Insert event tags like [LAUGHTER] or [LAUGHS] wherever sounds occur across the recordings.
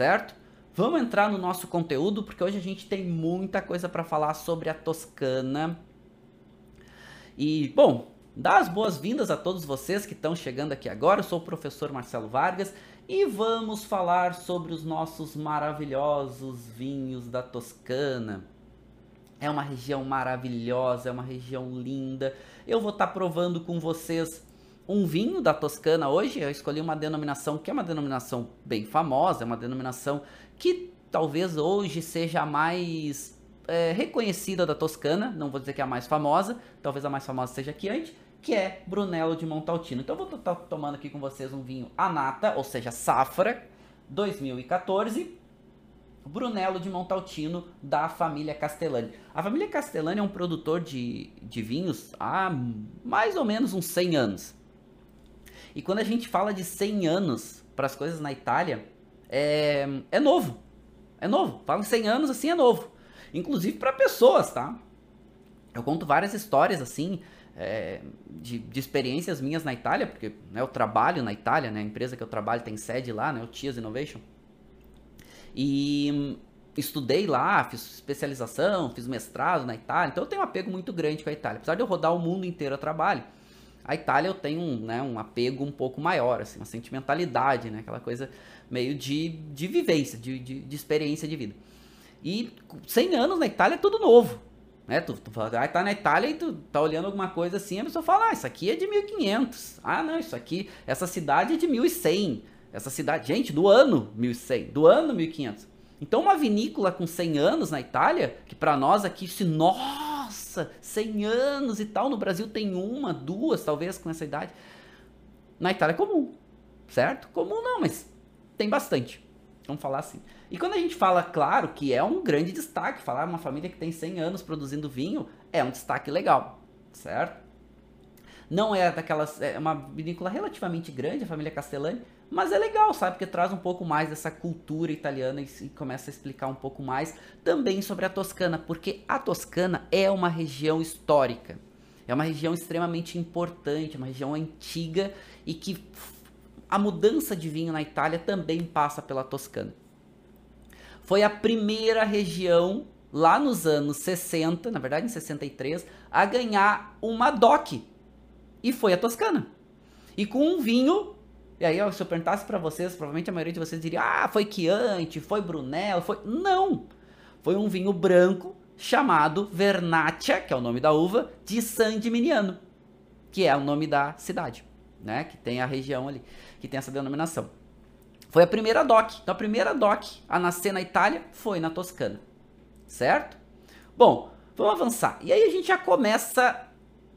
Certo? Vamos entrar no nosso conteúdo porque hoje a gente tem muita coisa para falar sobre a Toscana. E, bom, dar as boas-vindas a todos vocês que estão chegando aqui agora. Eu sou o professor Marcelo Vargas e vamos falar sobre os nossos maravilhosos vinhos da Toscana. É uma região maravilhosa, é uma região linda. Eu vou estar tá provando com vocês um vinho da Toscana hoje. Eu escolhi uma denominação que é uma denominação bem famosa, é uma denominação que talvez hoje seja a mais é, reconhecida da Toscana. Não vou dizer que é a mais famosa, talvez a mais famosa seja aqui antes, que é Brunello de Montaltino. Então eu vou estar tomando aqui com vocês um vinho Anata, ou seja, Safra 2014. Brunello de Montaltino da família Castellani. A família Castellani é um produtor de, de vinhos há mais ou menos uns 100 anos. E quando a gente fala de 100 anos para as coisas na Itália, é, é novo. É novo. Fala em 100 anos assim, é novo. Inclusive para pessoas, tá? Eu conto várias histórias assim, é, de, de, experiências minhas na Itália, porque né, eu trabalho na Itália, né? A empresa que eu trabalho tem sede lá, né? O Tias Innovation. E hum, estudei lá, fiz especialização, fiz mestrado na Itália, então eu tenho um apego muito grande com a Itália. Apesar de eu rodar o mundo inteiro a trabalho, a Itália eu tenho um, né, um apego um pouco maior, assim, uma sentimentalidade, né, aquela coisa meio de, de vivência, de, de, de experiência de vida. E 100 anos na Itália é tudo novo. Né? Tu, tu ah, tá na Itália e tu tá olhando alguma coisa assim, a pessoa fala, ah, isso aqui é de 1500. Ah, não, isso aqui, essa cidade é de 1100. Essa cidade, gente, do ano 1100, do ano 1500. Então uma vinícola com 100 anos na Itália, que para nós aqui se nossa, 100 anos e tal. No Brasil tem uma, duas, talvez, com essa idade. Na Itália é comum, certo? Comum não, mas tem bastante. Vamos falar assim. E quando a gente fala, claro, que é um grande destaque, falar uma família que tem 100 anos produzindo vinho, é um destaque legal, certo? Não é daquelas. É uma vinícola relativamente grande, a família Castellani, mas é legal, sabe? Porque traz um pouco mais dessa cultura italiana e, começa a explicar um pouco mais também sobre a Toscana, porque a Toscana é uma região histórica. É uma região extremamente importante, uma região antiga e que a mudança de vinho na Itália também passa pela Toscana. Foi a primeira região lá nos anos 60, na verdade em 63, a ganhar uma DOC. E foi a Toscana. E com um vinho e aí, se eu perguntasse para vocês, provavelmente a maioria de vocês diria: ah, foi Chianti, foi Brunello, foi. Não! Foi um vinho branco chamado Vernaccia, que é o nome da uva, de San Gimignano, que é o nome da cidade, né? Que tem a região ali, que tem essa denominação. Foi a primeira DOC. Então, a primeira DOC a nascer na Itália foi na Toscana, certo? Bom, vamos avançar. E aí a gente já começa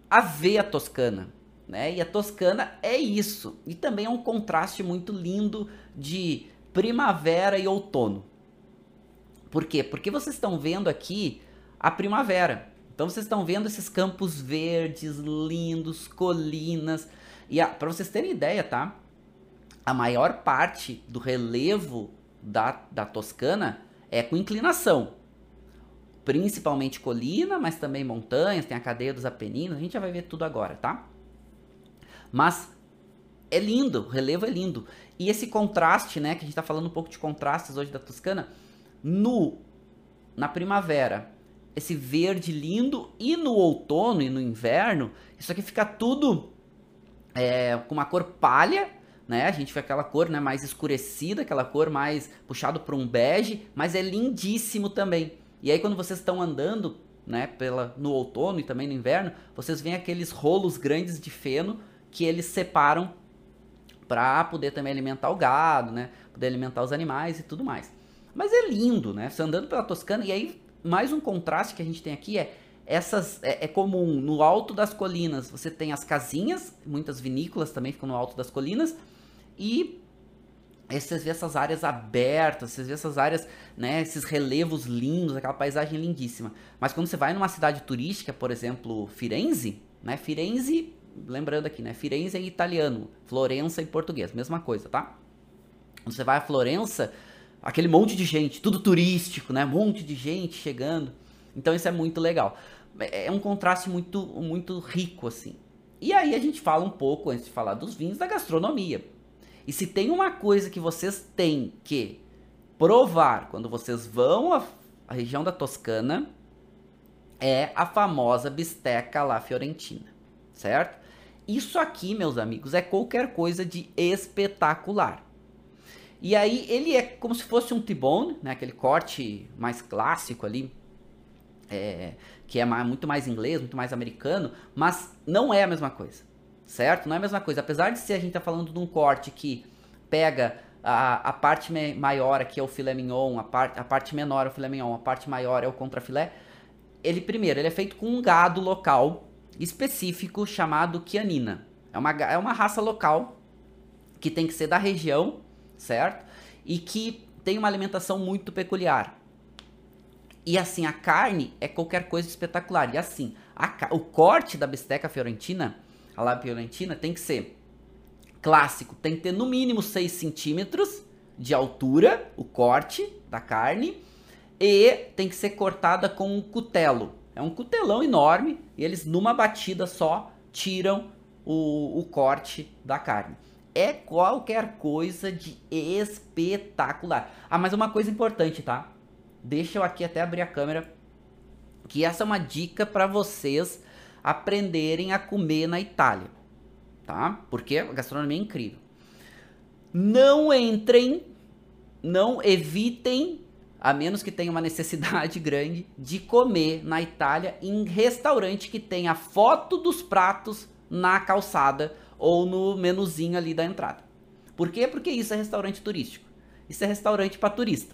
a ver a Toscana, né? E a Toscana é isso. E também é um contraste muito lindo de primavera e outono. Por quê? Porque vocês estão vendo aqui a primavera. Então vocês estão vendo esses campos verdes, lindos, colinas. E para vocês terem ideia, tá? A maior parte do relevo da, da Toscana é com inclinação. Principalmente colina, mas também montanhas, tem a cadeia dos Apeninos, a gente já vai ver tudo agora, tá? Mas é lindo, o relevo é lindo. E esse contraste, né, que a gente está falando um pouco de contrastes hoje da Toscana, no na primavera, esse verde lindo e no outono e no inverno, isso aqui fica tudo é, com uma cor palha, né? A gente fica aquela cor, né, mais escurecida, aquela cor mais puxado para um bege, mas é lindíssimo também. E aí quando vocês estão andando, né, pela no outono e também no inverno, vocês veem aqueles rolos grandes de feno que eles separam para poder também alimentar o gado, né? Poder alimentar os animais e tudo mais. Mas é lindo, né? Você andando pela Toscana, e aí mais um contraste que a gente tem aqui é essas é, é, comum no alto das colinas você tem as casinhas, muitas vinícolas também ficam no alto das colinas e vocês vê essas áreas abertas, vocês vê essas áreas, né, esses relevos lindos, aquela paisagem lindíssima. Mas quando você vai numa cidade turística, por exemplo, Firenze, né, Firenze, lembrando aqui, né, Firenze é em italiano, Florença em português, mesma coisa, tá? Quando você vai a Florença, aquele monte de gente, tudo turístico, né, um monte de gente chegando. Então isso é muito legal. É, é um contraste muito, muito rico, assim. E aí a gente fala um pouco, antes de falar dos vinhos, da gastronomia. E se tem uma coisa que vocês têm que provar quando vocês vão à, à região da Toscana, é a famosa bisteca la fiorentina, certo? Isso aqui, meus amigos, é qualquer coisa de espetacular. E aí ele é como se fosse um T-bone, né? Aquele corte mais clássico ali, é, que é mais, muito mais inglês, muito mais americano, mas não é a mesma coisa, certo? Não é a mesma coisa. Apesar de ser a gente tá falando de um corte que pega a, a parte maior aqui é o filé mignon, a, par, a parte menor é o filé mignon, a parte maior é o contrafilé. Ele primeiro, ele é feito com um gado local específico chamado Chianina. É uma, é uma raça local que tem que ser da região, certo? E que tem uma alimentação muito peculiar. E assim, a carne é qualquer coisa espetacular. E assim, a, o corte da bisteca fiorentina, a lá fiorentina, tem que ser clássico. Tem que ter no mínimo 6 centímetros de altura, o corte da carne. E tem que ser cortada com um cutelo. É um cutelão enorme e eles numa batida só tiram o, o corte da carne. É qualquer coisa de espetacular. Ah, mas uma coisa importante, tá? deixa eu aqui até abrir a câmera, que essa é uma dica para vocês aprenderem a comer na Itália, tá? Porque a gastronomia é incrível. Não entrem, não evitem, a menos que tenha uma necessidade [LAUGHS] grande, de comer na Itália em restaurante que tenha foto dos pratos na calçada ou no menuzinho ali da entrada. Por quê? Porque isso é restaurante turístico. Isso é restaurante para turista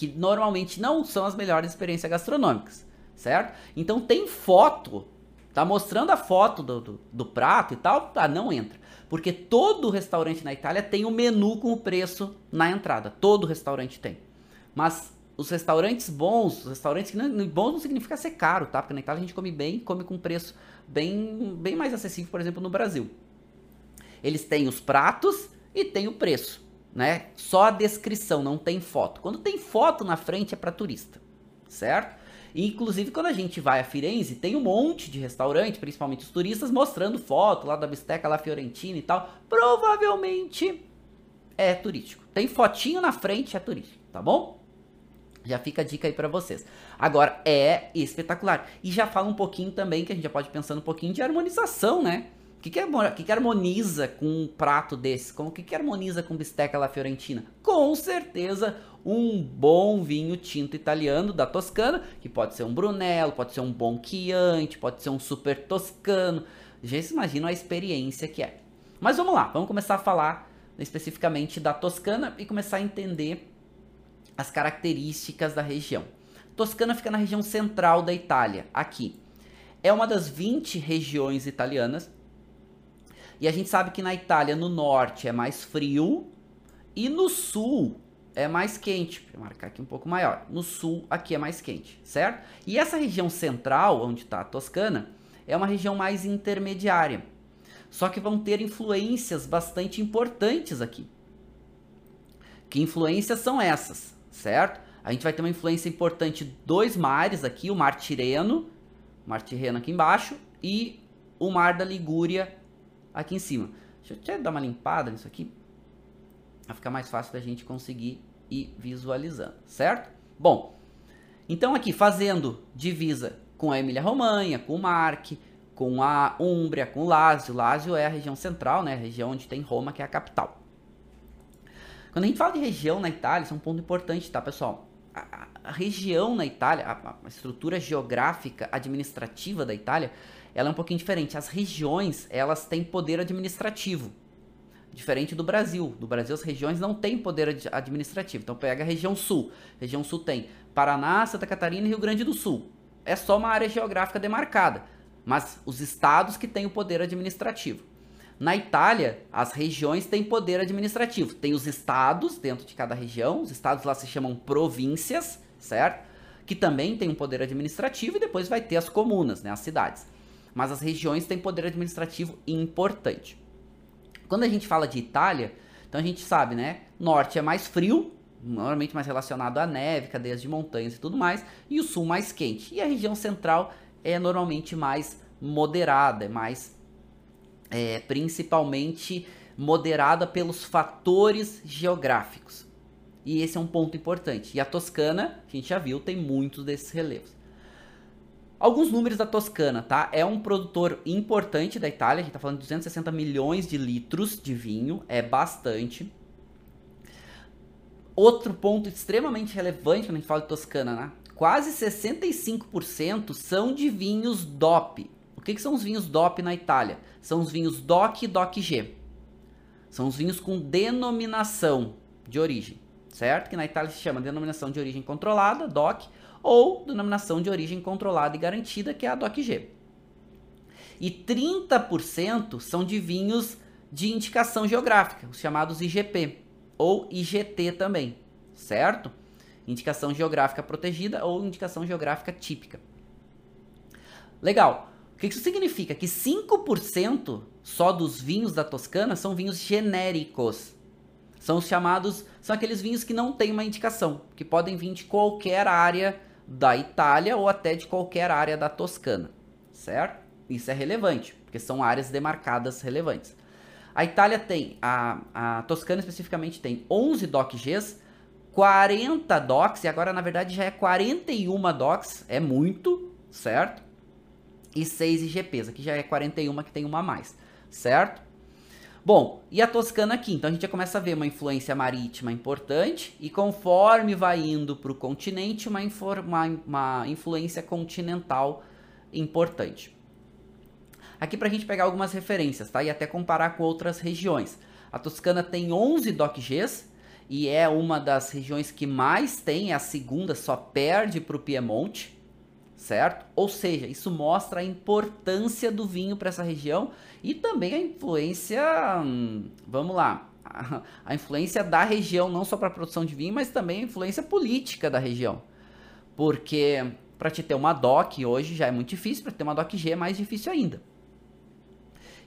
que normalmente não são as melhores experiências gastronômicas, certo? Então tem foto, tá mostrando a foto do, do, do prato e tal, tá, não entra. Porque todo restaurante na Itália tem o um menu com o preço na entrada. Todo restaurante tem. Mas os restaurantes bons, os restaurantes que não, bons não significa ser caro, tá? Porque na Itália a gente come bem, come com preço bem, bem mais acessível, por exemplo, no Brasil. Eles têm os pratos e tem o preço né? Só a descrição, não tem foto. Quando tem foto na frente é para turista, certo? Inclusive quando a gente vai a Firenze, tem um monte de restaurante, principalmente os turistas, mostrando foto lá da bisteca lá fiorentina e tal. Provavelmente é turístico. Tem fotinho na frente, é turístico, tá bom? Já fica a dica aí para vocês. Agora, é espetacular. E já fala um pouquinho também, que a gente já pode pensar um pouquinho de harmonização, né? O que, que, que, que, harmoniza com um prato desse? O que, que harmoniza com bisteca la fiorentina? Com certeza um bom vinho tinto italiano da Toscana, que pode ser um Brunello, pode ser um bom Chianti, pode ser um super toscano. Já se imagina a experiência que é. Mas vamos lá, vamos começar a falar especificamente da Toscana e começar a entender as características da região. Toscana fica na região central da Itália, aqui. É uma das 20 regiões italianas e a gente sabe que na Itália, no norte, é mais frio e no sul é mais quente. Vou marcar aqui um pouco maior. No sul, aqui é mais quente, certo? E essa região central, onde está a Toscana, é uma região mais intermediária. Só que vão ter influências bastante importantes aqui. Que influências são essas, certo? A gente vai ter uma influência importante dois mares aqui, o Mar Tireno, o Mar Tirreno aqui embaixo, e o Mar da Ligúria aqui em cima. Deixa eu até dar uma limpada nisso aqui. Vai ficar mais fácil da gente conseguir ir visualizando, certo? Bom, então aqui fazendo divisa com a Emília-Romanha, com o Marque, com a Úmbria, com o Lásio. Lásio é a região central, né? A região onde tem Roma, que é a capital. Quando a gente fala de região na Itália, isso é um ponto importante, tá, pessoal? A, a, região na Itália, a, a estrutura geográfica administrativa da Itália, ela é um pouquinho diferente. As regiões, elas têm poder administrativo. Diferente do Brasil. Do Brasil, as regiões não têm poder administrativo. Então, pega a região sul. A região sul tem Paraná, Santa Catarina e Rio Grande do Sul. é só uma área geográfica demarcada, mas os estados que têm o poder administrativo. Na Itália, as regiões têm poder administrativo. Tem os estados dentro de cada região, os estados lá se chamam províncias, certo? Que também têm um poder administrativo e depois vai ter as comunas, né, as cidades. Mas as regiões têm poder administrativo importante. Quando a gente fala de Itália, então a gente sabe, né? Norte é mais frio, normalmente mais relacionado à neve, cadeias de montanhas e tudo mais, e o sul mais quente. E a região central é normalmente mais moderada, é mais é, principalmente moderada pelos fatores geográficos. E esse é um ponto importante. E a Toscana, que a gente já viu, tem muitos desses relevos. Alguns números da Toscana, tá? É um produtor importante da Itália, a gente tá falando de 260 milhões de litros de vinho, é bastante. Outro ponto extremamente relevante quando a gente fala de Toscana, né? Quase 65% são de vinhos DOP. O que, que são os vinhos DOP na Itália? São os vinhos DOC e DOC-G. São os vinhos com denominação de origem, certo? Que na Itália se chama denominação de origem controlada, DOC, ou denominação de origem controlada e garantida, que é a DOC-G. E 30% são de vinhos de indicação geográfica, os chamados IGP, ou IGT também, certo? Indicação geográfica protegida ou indicação geográfica típica. Legal que isso significa? Que 5% só dos vinhos da Toscana são vinhos genéricos. São os chamados, são aqueles vinhos que não têm uma indicação, que podem vir de qualquer área da Itália ou até de qualquer área da Toscana, certo? Isso é relevante, porque são áreas demarcadas relevantes. A Itália tem, a, a Toscana especificamente tem 11 DOC-Gs, 40 DOCs, e agora na verdade já é 41 DOCs, é muito, certo? E 6 IGPs. Aqui já é 41 que tem uma a mais, certo? Bom, e a Toscana aqui? Então a gente já começa a ver uma influência marítima importante e conforme vai indo para o continente, uma, uma, uma influência continental importante. Aqui para a gente pegar algumas referências, tá? E até comparar com outras regiões. A Toscana tem 11 DOCGs e é uma das regiões que mais tem, é a segunda, só perde para o Piemonte, certo? Ou seja, isso mostra a importância do vinho para essa região e também a influência, hum, vamos lá, a, [LAUGHS] a influência da região não só para a produção de vinho, mas também a influência política da região. Porque para te ter uma DOC hoje já é muito difícil, para ter uma DOC G é mais difícil ainda.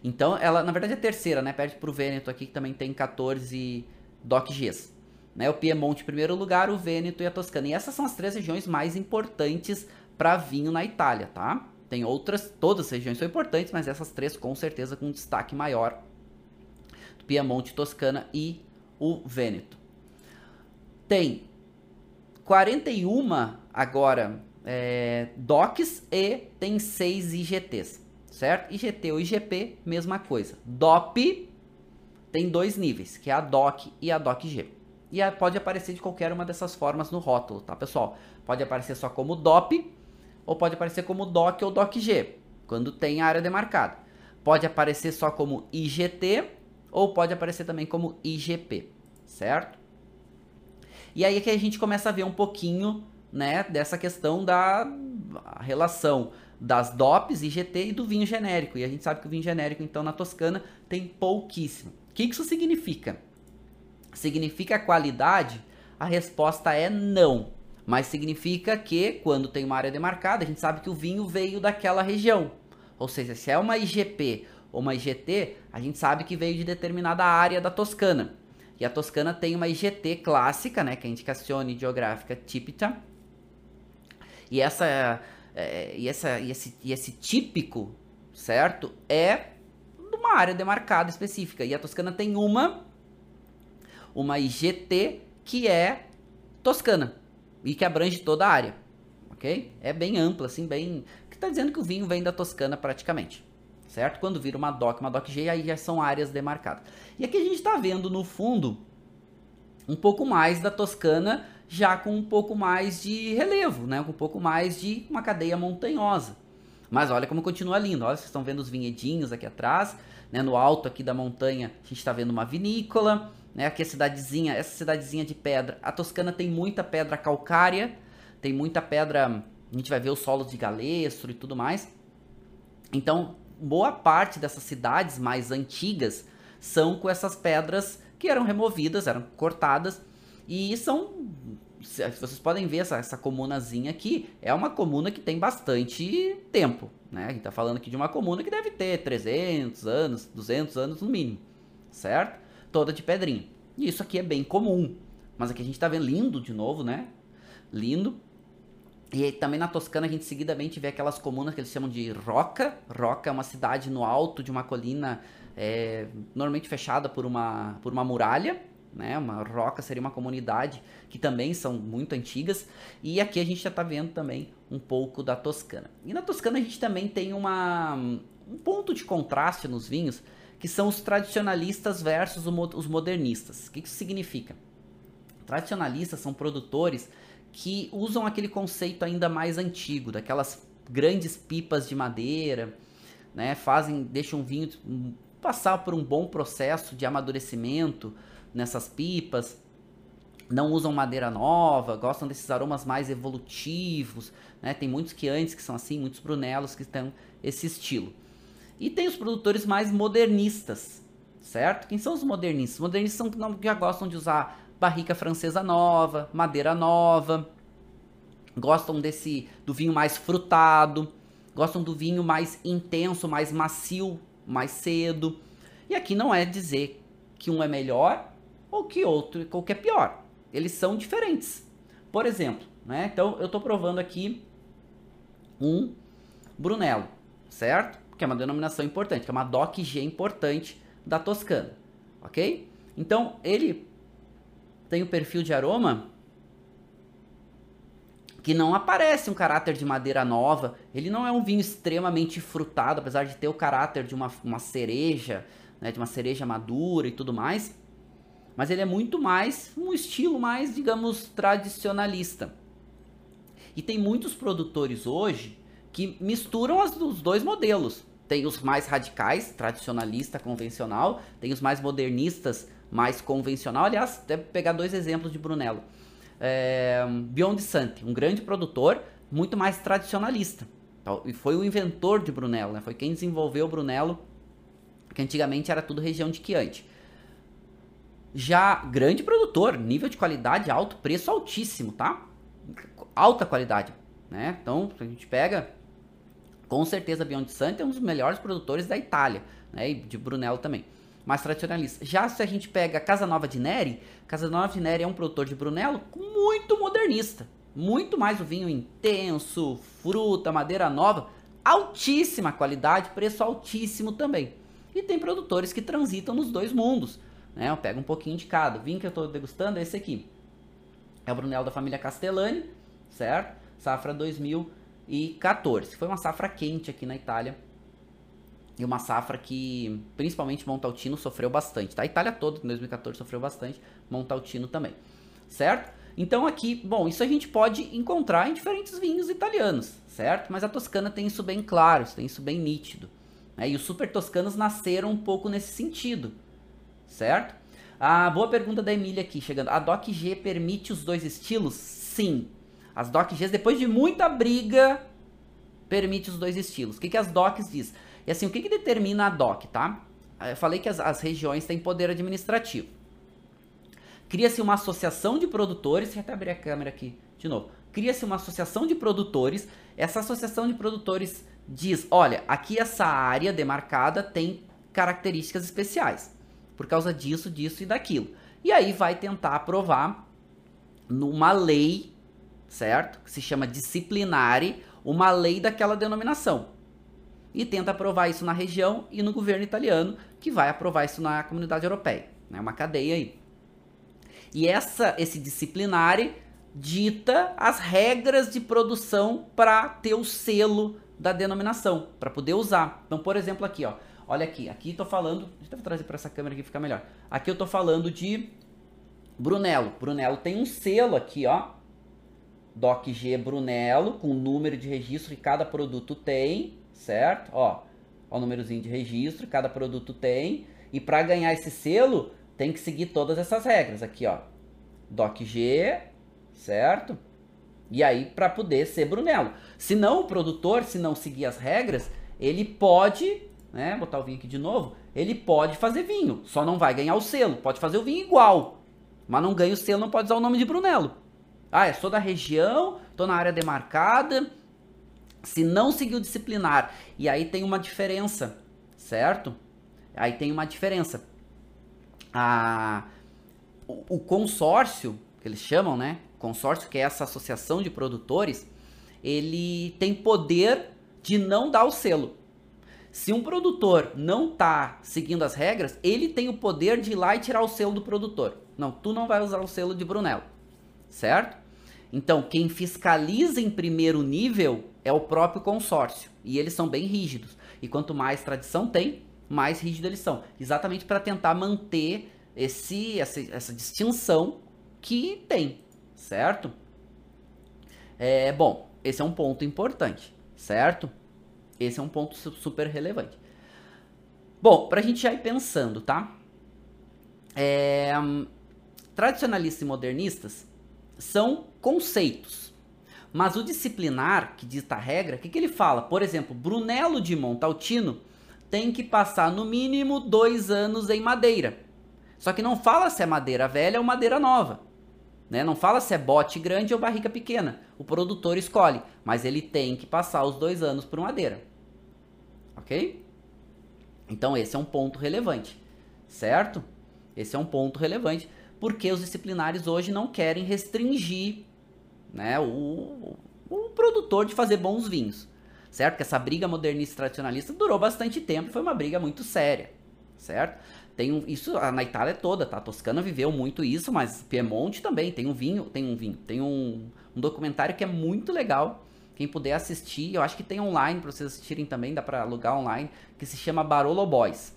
Então, ela, na verdade, é a terceira, né? Perde o Vêneto aqui, que também tem 14 DOC Gs. Né? O Piemonte em primeiro lugar, o Vêneto e a Toscana. E essas são as três regiões mais importantes para vinho na Itália, tá? Tem outras, todas as regiões são importantes, mas essas três com certeza com destaque maior. Piemonte, Toscana e o Vêneto. Tem 41 agora é, DOCs e tem 6 IGTs, certo? IGT ou IGP, mesma coisa. DOP tem dois níveis, que é a DOC e a DOC-G. E pode aparecer de qualquer uma dessas formas no rótulo, tá, pessoal? Pode aparecer só como DOP, ou pode aparecer como DOC ou DOC-G, quando tem área demarcada. Pode aparecer só como IGT ou pode aparecer também como IGP, certo? E aí é que a gente começa a ver um pouquinho, né, dessa questão da relação das DOPs, IGT e do vinho genérico. E a gente sabe que o vinho genérico, então, na Toscana tem pouquíssimo. O que isso significa? Significa qualidade? A resposta é não. Mas significa que quando tem uma área demarcada, a gente sabe que o vinho veio daquela região. Ou seja, se é uma IGP ou uma IGT, a gente sabe que veio de determinada área da Toscana. E a Toscana tem uma IGT clássica, né, que é a Indicazione Geográfica Típica. E essa, é, e, essa e, esse, e esse típico, certo, é de uma área demarcada específica. E a Toscana tem uma uma IGT que é Toscana e que abrange toda a área, ok? É bem ampla, assim, bem... que está dizendo que o vinho vem da Toscana praticamente, certo? Quando vira uma DOC, uma DOC-G, aí já são áreas demarcadas. E aqui a gente está vendo, no fundo, um pouco mais da Toscana, já com um pouco mais de relevo, né? Com um pouco mais de uma cadeia montanhosa. Mas olha como continua lindo. Olha, vocês estão vendo os vinhedinhos aqui atrás. Né? No alto aqui da montanha, a gente está vendo uma vinícola né? Aqui a cidadezinha, essa cidadezinha de pedra. A Toscana tem muita pedra calcária, tem muita pedra A gente vai ver os solos de galestro e tudo mais. Então, boa parte dessas cidades mais antigas são com essas pedras que eram removidas, eram cortadas e são vocês podem ver essa, essa comunazinha aqui, é uma comuna que tem bastante tempo, né? A gente tá falando aqui de uma comuna que deve ter 300 anos, 200 anos no mínimo, certo? Toda de pedrinha. E isso aqui é bem comum. Mas aqui a gente tá vendo lindo de novo, né? Lindo. E também na Toscana a gente seguidamente vê aquelas comunas que eles chamam de Roca. Roca é uma cidade no alto de uma colina é, normalmente fechada por uma, por uma muralha. Né? Uma roca seria uma comunidade que também são muito antigas. E aqui a gente já está vendo também um pouco da Toscana. E na Toscana a gente também tem uma, um ponto de contraste nos vinhos, que são os tradicionalistas versus os modernistas. O que isso significa? Tradicionalistas são produtores que usam aquele conceito ainda mais antigo, daquelas grandes pipas de madeira, né? Fazem, deixam o vinho passar por um bom processo de amadurecimento nessas pipas. Não usam madeira nova, gostam desses aromas mais evolutivos, né? Tem muitos que antes que são assim, muitos brunelos que têm esse estilo. E tem os produtores mais modernistas, certo? Quem são os modernistas? Modernistas são que já gostam de usar barrica francesa nova, madeira nova, gostam desse do vinho mais frutado, gostam do vinho mais intenso, mais macio, mais cedo. E aqui não é dizer que um é melhor ou que outro ou que é pior. Eles são diferentes. Por exemplo, né? Então eu estou provando aqui um Brunello, certo? Que é uma denominação importante, que é uma DOC G importante da Toscana, ok? Então ele tem o perfil de aroma que não aparece um caráter de madeira nova. Ele não é um vinho extremamente frutado, apesar de ter o caráter de uma, uma cereja, né, de uma cereja madura e tudo mais. Mas ele é muito mais um estilo mais, digamos, tradicionalista. E tem muitos produtores hoje que misturam as, os dois modelos. Tem os mais radicais, tradicionalista, convencional, tem os mais modernistas, mais convencional. Aliás, até pegar dois exemplos de Brunello. É, Beyond um grande produtor, muito mais tradicionalista. E foi o inventor de Brunello, né? foi quem desenvolveu o Brunello, que antigamente era tudo região de Chianti. Já grande produtor, nível de qualidade alto, preço altíssimo, tá? Alta qualidade, né? Então, a gente pega, com certeza Beyond Sante é um dos melhores produtores da Itália, né? E de Brunello também mais tradicionalista. Já se a gente pega Casa Nova de Neri, Casa Nova de Neri é um produtor de Brunello muito modernista. Muito mais o vinho intenso, fruta, madeira nova, altíssima qualidade, preço altíssimo também. E tem produtores que transitam nos dois mundos. Né? Eu pego um pouquinho de cada. O vinho que eu estou degustando é esse aqui. É o Brunello da família Castellani, certo? Safra 2014. Foi uma safra quente aqui na Itália e uma safra que, principalmente Montaltino, sofreu bastante. Tá? A Itália toda, em 2014, sofreu bastante. Montaltino também. Certo? Então aqui, bom, isso a gente pode encontrar em diferentes vinhos italianos, certo? Mas a Toscana tem isso bem claro, tem isso bem nítido. Né? E os super toscanos nasceram um pouco nesse sentido, certo? A boa pergunta da Emília aqui, chegando. A Doc G permite os dois estilos? Sim. As Doc Gs, depois de muita briga, permite os dois estilos. O que, que as Docs diz? E assim, o que, que determina a DOC, tá? Eu falei que as, as regiões têm poder administrativo. Cria-se uma associação de produtores, deixa eu até abrir a câmera aqui de novo. Cria-se uma associação de produtores, essa associação de produtores diz, olha, aqui essa área demarcada tem características especiais, por causa disso, disso e daquilo. E aí vai tentar aprovar numa lei, certo? Que se chama disciplinare, uma lei daquela denominação e tenta aprovar isso na região e no governo italiano, que vai aprovar isso na comunidade europeia. É né? uma cadeia aí. E essa, esse disciplinare dita as regras de produção para ter o selo da denominação, para poder usar. Então, por exemplo, aqui, ó, olha aqui, aqui estou falando, deixa eu trazer para essa câmera aqui ficar melhor. Aqui eu estou falando de Brunello. Brunello tem um selo aqui, ó, DOC-G Brunello, com o número de registro que cada produto tem, certo? Ó, ó o númerozinho de registro, cada produto tem. E para ganhar esse selo, tem que seguir todas essas regras aqui, ó. DOC G, certo? E aí, para poder ser Brunello. Se não, o produtor, se não seguir as regras, ele pode, né, botar o vinho aqui de novo, ele pode fazer vinho, só não vai ganhar o selo. Pode fazer o vinho igual, mas não ganha o selo, não pode usar o nome de Brunello. Ah, eu sou da região, tô na área demarcada. Se não seguir o disciplinar, e aí tem uma diferença, certo? Aí tem uma diferença. O, o consórcio, que eles chamam, né? Consórcio, que é essa associação de produtores, ele tem poder de não dar o selo. Se um produtor não está seguindo as regras, ele tem o poder de ir lá e tirar o selo do produtor. Não, tu não vai usar o selo de Brunello, certo? Então, quem fiscaliza em primeiro nível é o próprio consórcio. E eles são bem rígidos. E quanto mais tradição tem, mais rígidos eles são. Exatamente para tentar manter esse, essa, essa distinção que tem, certo? É, bom, esse é um ponto importante, certo? Esse é um ponto super relevante. Bom, para a gente já ir pensando, tá? É, tradicionalistas e modernistas são conceitos. Mas o disciplinar, que dita a regra, o que, que ele fala? Por exemplo, Brunello de Montaltino tem que passar no mínimo dois anos em madeira. Só que não fala se é madeira velha ou madeira nova. Né? Não fala se é bote grande ou barrica pequena. O produtor escolhe, mas ele tem que passar os dois anos por madeira. Ok? Então esse é um ponto relevante, certo? Esse é um ponto relevante, porque os disciplinares hoje não querem restringir né, o, o produtor de fazer bons vinhos, certo? Que essa briga modernista tradicionalista durou bastante tempo, foi uma briga muito séria, certo? Tem um, isso na Itália toda, tá? A Toscana viveu muito isso, mas Piemonte também tem um vinho, tem um vinho, tem um, um documentário que é muito legal. Quem puder assistir, eu acho que tem online para vocês assistirem também, dá para alugar online, que se chama Barolo Boys.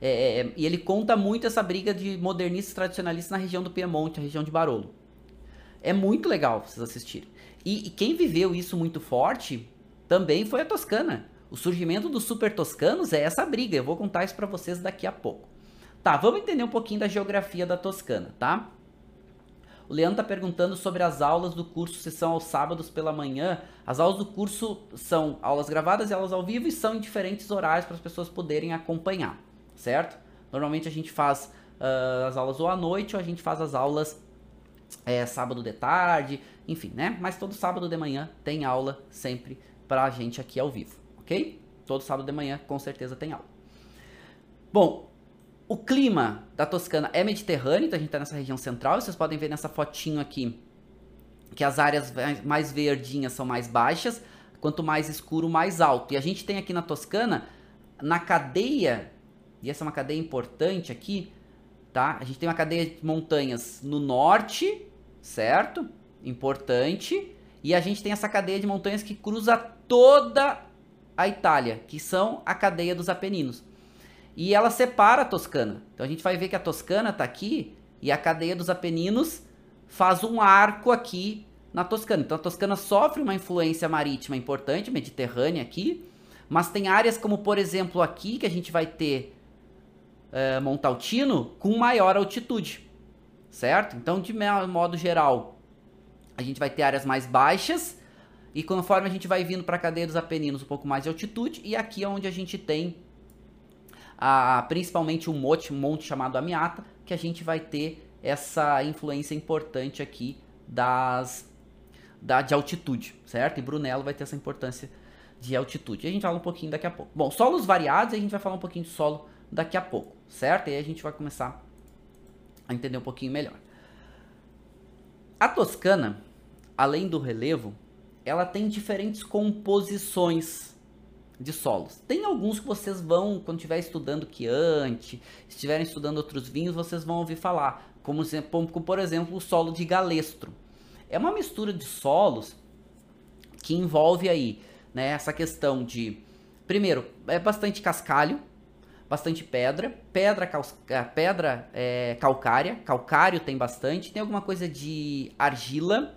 É, é, e ele conta muito essa briga de modernistas tradicionalistas na região do Piemonte, a região de Barolo. É muito legal vocês assistirem. E, e quem viveu isso muito forte também foi a Toscana. O surgimento dos super toscanos é essa briga. Eu vou contar isso para vocês daqui a pouco. Tá, vamos entender um pouquinho da geografia da Toscana, tá? O Leandro está perguntando sobre as aulas do curso, se são aos sábados pela manhã. As aulas do curso são aulas gravadas e aulas ao vivo e são em diferentes horários para as pessoas poderem acompanhar, certo? Normalmente a gente faz uh, as aulas ou à noite ou a gente faz as aulas é, sábado de tarde, enfim, né? Mas todo sábado de manhã tem aula sempre para a gente aqui ao vivo ok? Todo sábado de manhã, com certeza, tem aula. Bom, o clima da Toscana é mediterrâneo, então a gente está nessa região central. Vocês podem ver nessa fotinho aqui que as áreas mais verdinhas são mais baixas, quanto mais escuro, mais alto. E a gente tem aqui na Toscana, na cadeia, e essa é uma cadeia importante aqui, tá? A gente tem uma cadeia de montanhas no norte, certo? Importante. E a gente tem essa cadeia de montanhas que cruza toda a Itália, que são a cadeia dos Apeninos. E ela separa a Toscana. Então a gente vai ver que a Toscana está aqui e a cadeia dos Apeninos faz um arco aqui na Toscana. Então a Toscana sofre uma influência marítima importante, mediterrânea aqui, mas tem áreas como, por exemplo, aqui que a gente vai ter uh, Montaltino com maior altitude, certo? Então, de modo geral, a gente vai ter áreas mais baixas e conforme a gente vai vindo para a cadeia dos Apeninos, um pouco mais de altitude, e aqui é onde a gente tem a, principalmente um monte, um monte chamado Amiata, que a gente vai ter essa influência importante aqui das da, de altitude, certo? E Brunello vai ter essa importância de altitude. A gente fala um pouquinho daqui a pouco. Bom, solos variados, a gente vai falar um pouquinho de solo daqui a pouco, certo? E aí a gente vai começar a entender um pouquinho melhor. A Toscana, além do relevo, ela tem diferentes composições de solos. Tem alguns que vocês vão, quando estiver estudando Chianti, estiverem estudando outros vinhos, vocês vão ouvir falar, como, como por exemplo o solo de Galestro. É uma mistura de solos que envolve aí né, essa questão de, primeiro, é bastante cascalho, bastante pedra, pedra, é, pedra é, calcária, calcário tem bastante, tem alguma coisa de argila,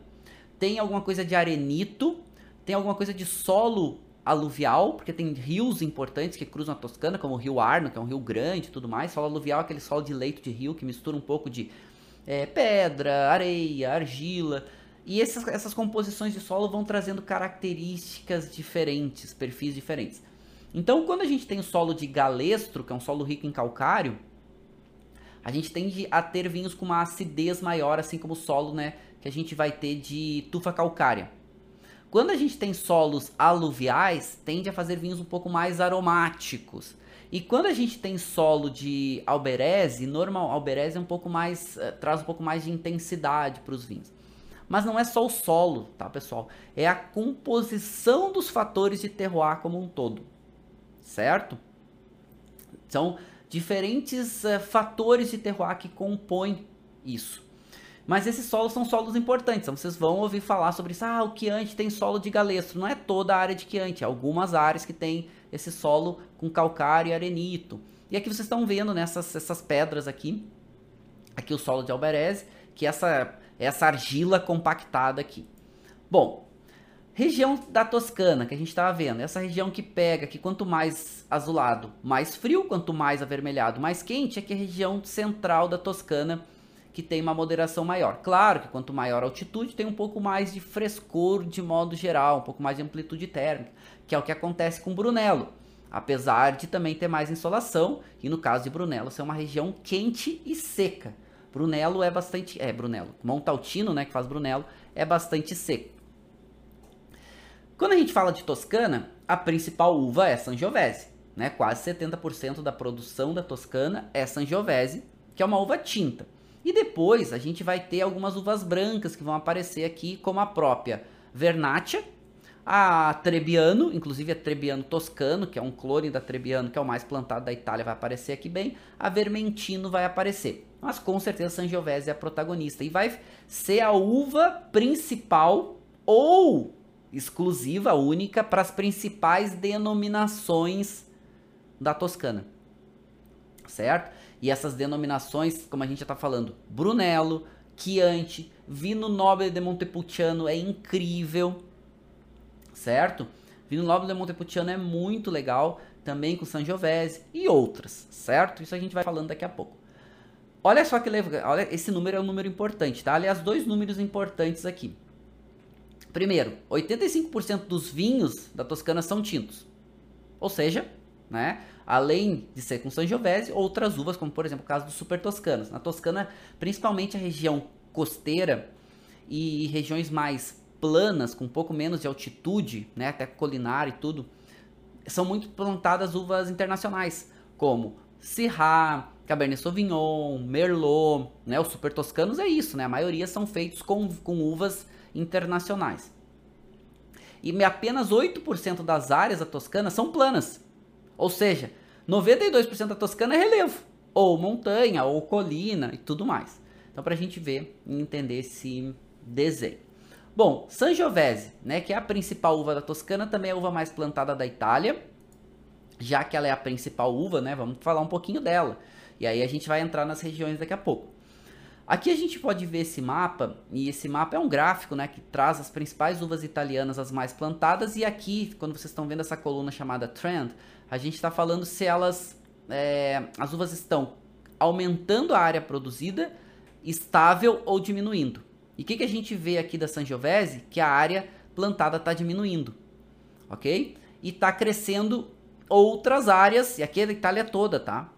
tem alguma coisa de arenito, tem alguma coisa de solo aluvial, porque tem rios importantes que cruzam a Toscana, como o rio Arno, que é um rio grande e tudo mais. Solo aluvial é aquele solo de leito de rio que mistura um pouco de é, pedra, areia, argila. E essas, essas composições de solo vão trazendo características diferentes, perfis diferentes. Então, quando a gente tem o solo de galestro, que é um solo rico em calcário, a gente tende a ter vinhos com uma acidez maior, assim como o solo né, que a gente vai ter de tufa calcária. Quando a gente tem solos aluviais, tende a fazer vinhos um pouco mais aromáticos. E quando a gente tem solo de alberese, normal alberese é um pouco mais uh, traz um pouco mais de intensidade para os vinhos. Mas não é só o solo, tá, pessoal? É a composição dos fatores de terroir como um todo. Certo? São diferentes uh, fatores de terroir que compõem isso. Mas esses solos são solos importantes, então vocês vão ouvir falar sobre isso. Ah, o Chianti tem solo de galestro. Não é toda a área de Chianti, é algumas áreas que tem esse solo com calcário e arenito. E aqui vocês estão vendo nessas essas pedras aqui, aqui o solo de Alberese, que é essa, essa argila compactada aqui. Bom, região da Toscana que a gente estava vendo, essa região que pega, que quanto mais azulado, mais frio, quanto mais avermelhado, mais quente, é que é a região central da Toscana, que tem uma moderação maior. Claro que quanto maior a altitude, tem um pouco mais de frescor de modo geral, um pouco mais de amplitude térmica, que é o que acontece com Brunello. Apesar de também ter mais insolação, e no caso de Brunello ser uma região quente e seca. Brunello é bastante, é Brunello, Montaltino, né, que faz Brunello, é bastante seco. Quando a gente fala de Toscana, a principal uva é Sangiovese, né? Quase 70% da produção da Toscana é Sangiovese, que é uma uva tinta. E depois a gente vai ter algumas uvas brancas que vão aparecer aqui, como a própria Vernaccia, a Trebbiano, inclusive a Trebbiano Toscano, que é um clone da Trebbiano, que é o mais plantado da Itália, vai aparecer aqui bem. A Vermentino vai aparecer. Mas com certeza Sangiovese é a protagonista. E vai ser a uva principal ou exclusiva, única, para as principais denominações da Toscana. Certo? E essas denominações, como a gente já está falando, Brunello, Chianti, Vino Nobile de Montepulciano é incrível, certo? Vino Nobile de Montepulciano é muito legal, também com Sangiovese e outras, certo? Isso a gente vai falando daqui a pouco. Olha só que olha, esse número é um número importante, tá? Aliás, dois números importantes aqui. Primeiro, 85% dos vinhos da Toscana são tintos. Ou seja, né? Além de ser com Sangiovese, outras uvas, como por exemplo o caso dos Super Toscanos. Na Toscana, principalmente a região costeira e regiões mais planas, com um pouco menos de altitude, né, até colinar e tudo, são muito plantadas uvas internacionais, como Syrah, Cabernet Sauvignon, Merlot, né, os super toscanos é isso, né, a maioria são feitos com, com uvas internacionais. E apenas 8% das áreas da Toscana são planas, ou seja, 92% da Toscana é relevo, ou montanha, ou colina e tudo mais. Então, para a gente ver e entender esse desenho. Bom, Sangiovese, né, que é a principal uva da Toscana, também é a uva mais plantada da Itália, já que ela é a principal uva, né, vamos falar um pouquinho dela. E aí a gente vai entrar nas regiões daqui a pouco. Aqui a gente pode ver esse mapa, e esse mapa é um gráfico, né, que traz as principais uvas italianas, as mais plantadas, e aqui, quando vocês estão vendo essa coluna chamada Trend, a gente está falando se elas, é, as uvas estão aumentando a área produzida, estável ou diminuindo. E o que, que a gente vê aqui da Sangiovese? Que a área plantada está diminuindo, ok? E está crescendo outras áreas, e aqui é a Itália toda, tá?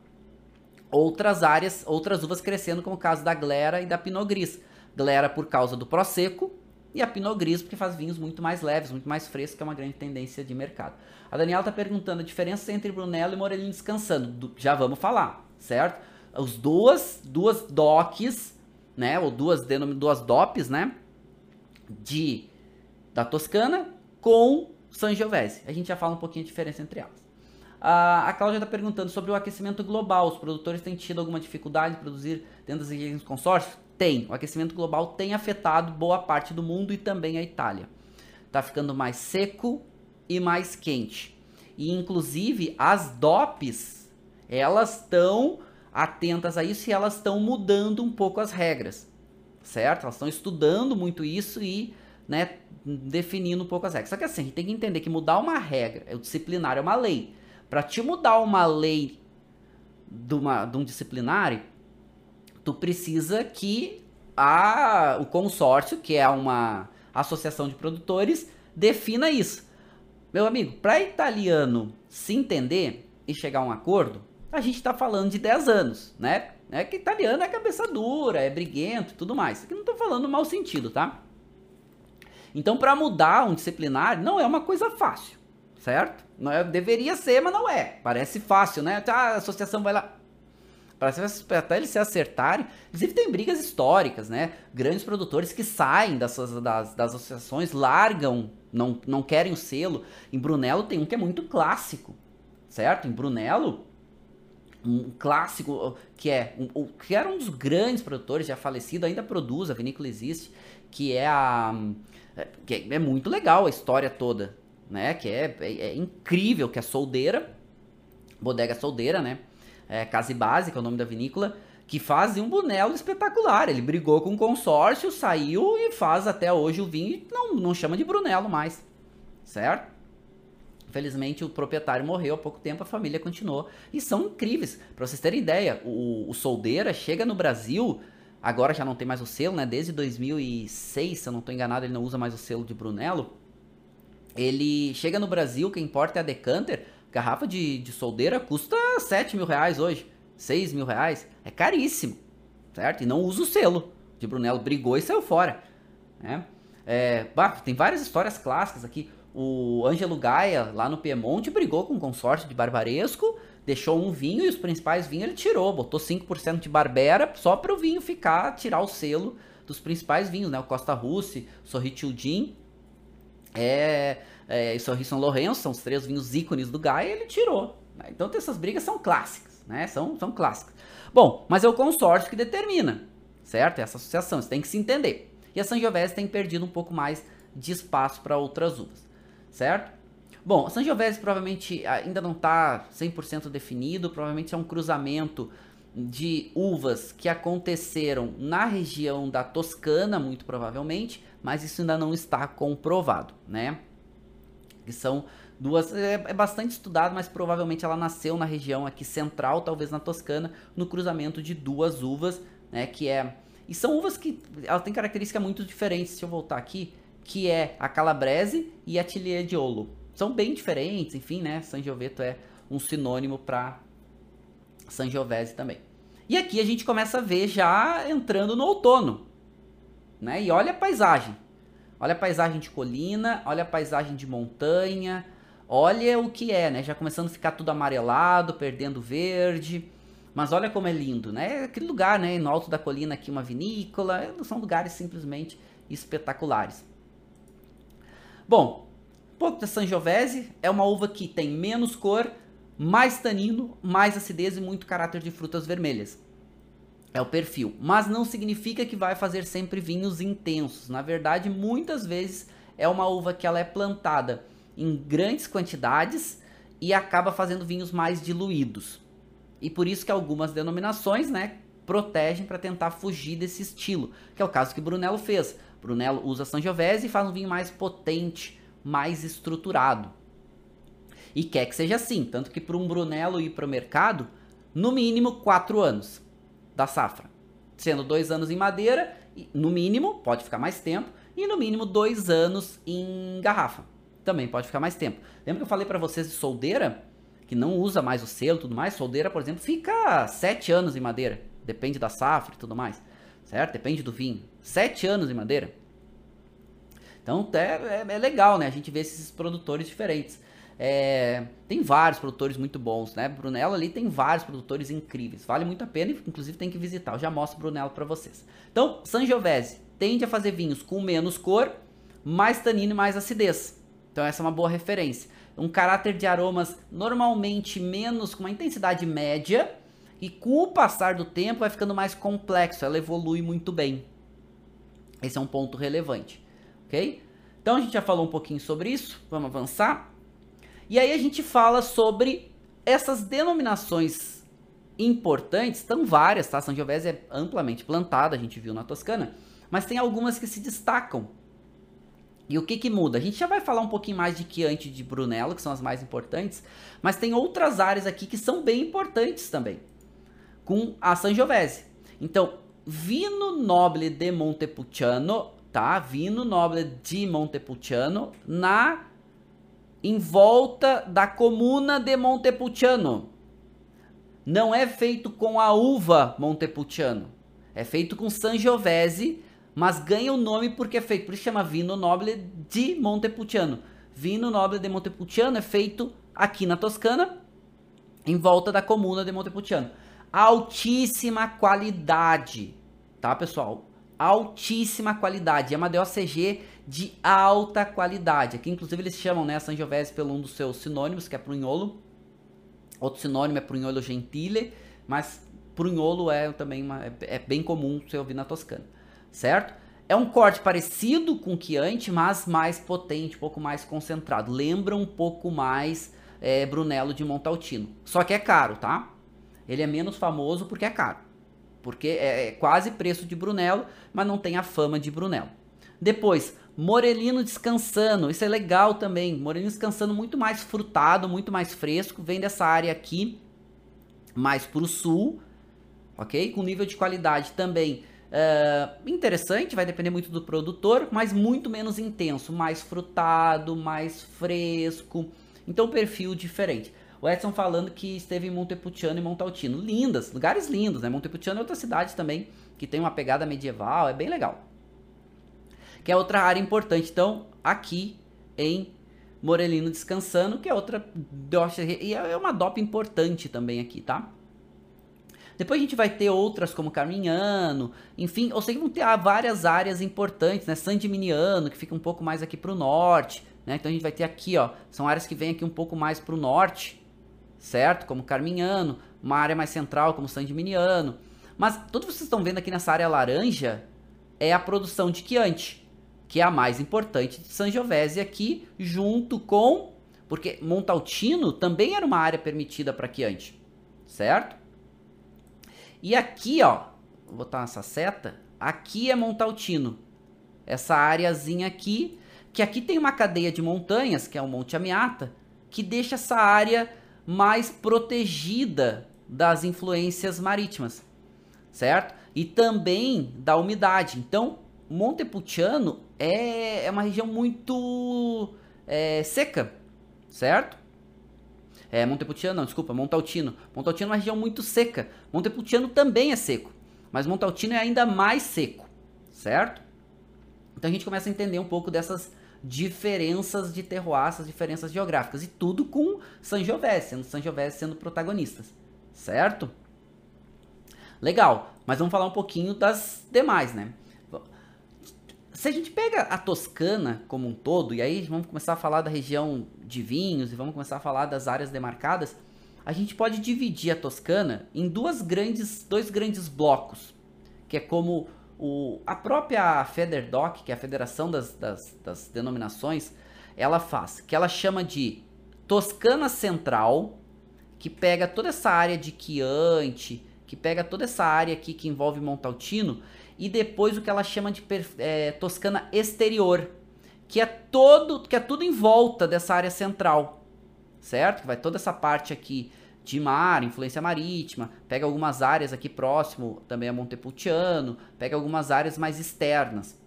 Outras áreas, outras uvas crescendo, como o caso da Glera e da Pinot Gris. Glera por causa do Prosecco e a Pinot Gris porque faz vinhos muito mais leves, muito mais frescos, que é uma grande tendência de mercado. A Daniela está perguntando a diferença entre Brunello e Morellinho descansando. Já vamos falar, certo? Os duas, duas DOCs, né? Ou duas, duas DOPs, né? De, da Toscana com Sangiovese. A gente já fala um pouquinho a diferença entre elas. A Cláudia está perguntando sobre o aquecimento global. Os produtores têm tido alguma dificuldade em produzir dentro das regiões do consórcio? Tem. O aquecimento global tem afetado boa parte do mundo e também a Itália. Está ficando mais seco, e mais quente. E inclusive as DOPs, elas estão atentas a isso e elas estão mudando um pouco as regras, certo? Elas estão estudando muito isso e, né, definindo um pouco as regras. Só que assim, a gente tem que entender que mudar uma regra, o disciplinar é uma lei. Para te mudar uma lei de, uma, de um disciplinário, tu precisa que a, o consórcio, que é uma associação de produtores, defina isso. Meu amigo, para italiano se entender e chegar a um acordo, a gente está falando de 10 anos, né? É que italiano é cabeça dura, é briguento e tudo mais. Aqui não estou falando no mau sentido, tá? Então, para mudar um disciplinar, não é uma coisa fácil, certo? Não é, deveria ser, mas não é. Parece fácil, né? Tá, a associação vai lá. Parece até eles se acertarem. Inclusive, tem brigas históricas, né? Grandes produtores que saem das, das, das associações, largam, não, não querem o selo. Em Brunello tem um que é muito clássico, certo? Em Brunello, um clássico que é um, que era um dos grandes produtores já falecido ainda produz a vinícola existe que é a é, que é muito legal a história toda né que é, é, é incrível que é soldeira bodega soldeira né é, Case Base que é o nome da vinícola que faz um bonelo espetacular ele brigou com o consórcio saiu e faz até hoje o vinho e não não chama de Brunello mais certo Felizmente o proprietário morreu há pouco tempo, a família continuou. E são incríveis. Para vocês terem ideia, o, o Soldeira chega no Brasil, agora já não tem mais o selo, né? Desde 2006, se eu não estou enganado, ele não usa mais o selo de Brunello. Ele chega no Brasil, quem importa é a Decanter. Garrafa de, de soldeira custa 7 mil reais hoje, 6 mil reais. É caríssimo, certo? E não usa o selo de Brunello. Brigou e saiu fora. Né? É, bah, tem várias histórias clássicas aqui o Ângelo Gaia, lá no Piemonte, brigou com o consórcio de Barbaresco, deixou um vinho e os principais vinhos ele tirou, botou 5% de Barbera só para o vinho ficar, tirar o selo dos principais vinhos, né? O Costa Russi, Sorritil Gin é, é, e Sorri São Lourenço, são os três vinhos ícones do Gaia, ele tirou. Né? Então essas brigas são clássicas, né? São, são clássicas. Bom, mas é o consórcio que determina, certo? Essa associação, tem que se entender. E a Sangiovese tem perdido um pouco mais de espaço para outras uvas certo? Bom, Sangiovese provavelmente ainda não está 100% definido, provavelmente é um cruzamento de uvas que aconteceram na região da Toscana, muito provavelmente, mas isso ainda não está comprovado, né? Que são duas, é, é, bastante estudado, mas provavelmente ela nasceu na região aqui central, talvez na Toscana, no cruzamento de duas uvas, né? Que é e são uvas que elas têm características muito diferentes. Se eu voltar aqui, que é a Calabrese e a Tiliegiolo. São bem diferentes, enfim, né? Sangiovese é um sinônimo para Sangiovese também. E aqui a gente começa a ver já entrando no outono, né? E olha a paisagem. Olha a paisagem de colina, olha a paisagem de montanha, olha o que é, né? Já começando a ficar tudo amarelado, perdendo verde. Mas olha como é lindo, né? Aquele lugar, né? No alto da colina aqui uma vinícola, são lugares simplesmente espetaculares. Bom, pouco da Sangiovese é uma uva que tem menos cor, mais tanino, mais acidez e muito caráter de frutas vermelhas. É o perfil, mas não significa que vai fazer sempre vinhos intensos. Na verdade, muitas vezes é uma uva que ela é plantada em grandes quantidades e acaba fazendo vinhos mais diluídos. E por isso que algumas denominações, né, protegem para tentar fugir desse estilo, que é o caso que Brunello fez. Brunello usa Sangiovese e faz um vinho mais potente, mais estruturado. E quer que seja assim, tanto que para um Brunello ir para o mercado, no mínimo 4 anos da safra. Sendo 2 anos em madeira, no mínimo, pode ficar mais tempo, e no mínimo 2 anos em garrafa. Também pode ficar mais tempo. Lembra que eu falei para vocês de soldeira, que não usa mais o selo tudo mais? Soldeira, por exemplo, fica 7 anos em madeira. Depende da safra e tudo mais certo? Depende do vinho. Sete anos em madeira. Então é, é, é legal, né? A gente vê esses produtores diferentes. É, tem vários produtores muito bons, né? Brunello ali tem vários produtores incríveis. Vale muito a pena, inclusive tem que visitar. Eu já mostro Brunello para vocês. Então, Sangiovese tende a fazer vinhos com menos cor, mais tanino e mais acidez. Então essa é uma boa referência. Um caráter de aromas normalmente menos, com uma intensidade média, e com o passar do tempo vai ficando mais complexo, ela evolui muito bem. Esse é um ponto relevante, ok? Então a gente já falou um pouquinho sobre isso, vamos avançar. E aí a gente fala sobre essas denominações importantes, estão várias, tá? Sangiovese é amplamente plantada, a gente viu na Toscana, mas tem algumas que se destacam. E o que que muda? A gente já vai falar um pouquinho mais de Chianti e de Brunello, que são as mais importantes, mas tem outras áreas aqui que são bem importantes também com a Sangiovese. Então, Vino Noble de Montepulciano, tá? Vino Noble de Montepulciano na em volta da comuna de Montepulciano. Não é feito com a uva Montepulciano. É feito com Sangiovese, mas ganha o nome porque é feito, por isso chama Vino Noble de Montepulciano. Vino Noble de Montepulciano é feito aqui na Toscana, em volta da comuna de Montepulciano. Altíssima qualidade, tá, pessoal? Altíssima qualidade. É uma DOCG de alta qualidade. Aqui, inclusive, eles chamam né, a Sangiovese pelo um dos seus sinônimos, que é prunholo. Outro sinônimo é prunholo gentile, mas prunholo é também uma, é, é, bem comum você ouvir na Toscana, certo? É um corte parecido com o Chianti, mas mais potente, um pouco mais concentrado. Lembra um pouco mais é, Brunello de Montaltino. Só que é caro, tá? Ele é menos famoso porque é caro. Porque é, é quase preço de Brunello, mas não tem a fama de Brunello. Depois, Morelino descansando, isso é legal também. Morelino descansando muito mais frutado, muito mais fresco, vem dessa área aqui, mais pro sul, ok? Com nível de qualidade também uh, interessante, vai depender muito do produtor, mas muito menos intenso, mais frutado, mais fresco. Então, perfil diferente. O Edson falando que esteve em Montepulciano e Montaltino. Lindas, lugares lindos, né? Montepulciano é outra cidade também que tem uma pegada medieval, é bem legal que é outra área importante. Então, aqui em Morelino descansando, que é outra e é uma DOP importante também aqui, tá? Depois a gente vai ter outras como Carminhano, enfim, ou seja, vão ter várias áreas importantes, né? San que fica um pouco mais aqui pro norte, né? Então a gente vai ter aqui, ó, são áreas que vêm aqui um pouco mais pro norte, certo? Como Carminhano, uma área mais central como San Gimignano. Mas tudo que vocês estão vendo aqui nessa área laranja é a produção de Chianti que é a mais importante de Sangiovese aqui, junto com. Porque Montaltino também era uma área permitida para Chianti, certo? E aqui, ó, vou botar essa seta, aqui é Montaltino. Essa áreazinha aqui, que aqui tem uma cadeia de montanhas, que é o Monte Amiata, que deixa essa área mais protegida das influências marítimas, certo? E também da umidade. Então, Montepulciano é, é uma região muito é, seca, certo? É, Montepulciano, não, desculpa, Montaltino. Montaltino é uma região muito seca. Montepulciano também é seco, mas Montaltino é ainda mais seco, certo? Então a gente começa a entender um pouco dessas diferenças de terroir, essas diferenças geográficas. E tudo com Sangiovese, sendo Sangiovese sendo protagonistas, certo? Legal, mas vamos falar um pouquinho das demais, né? se a gente pega a Toscana como um todo, e aí vamos começar a falar da região de vinhos e vamos começar a falar das áreas demarcadas, a gente pode dividir a Toscana em duas grandes, dois grandes blocos, que é como o, a própria FEDERDOC, que é a Federação das, das, das Denominações, ela faz, que ela chama de Toscana Central, que pega toda essa área de Chianti, que pega toda essa área aqui que envolve Montaltino e depois o que ela chama de é, Toscana exterior, que é todo, que é tudo em volta dessa área central, certo? Que vai toda essa parte aqui de mar, influência marítima, pega algumas áreas aqui próximo, também a Montepulciano, pega algumas áreas mais externas.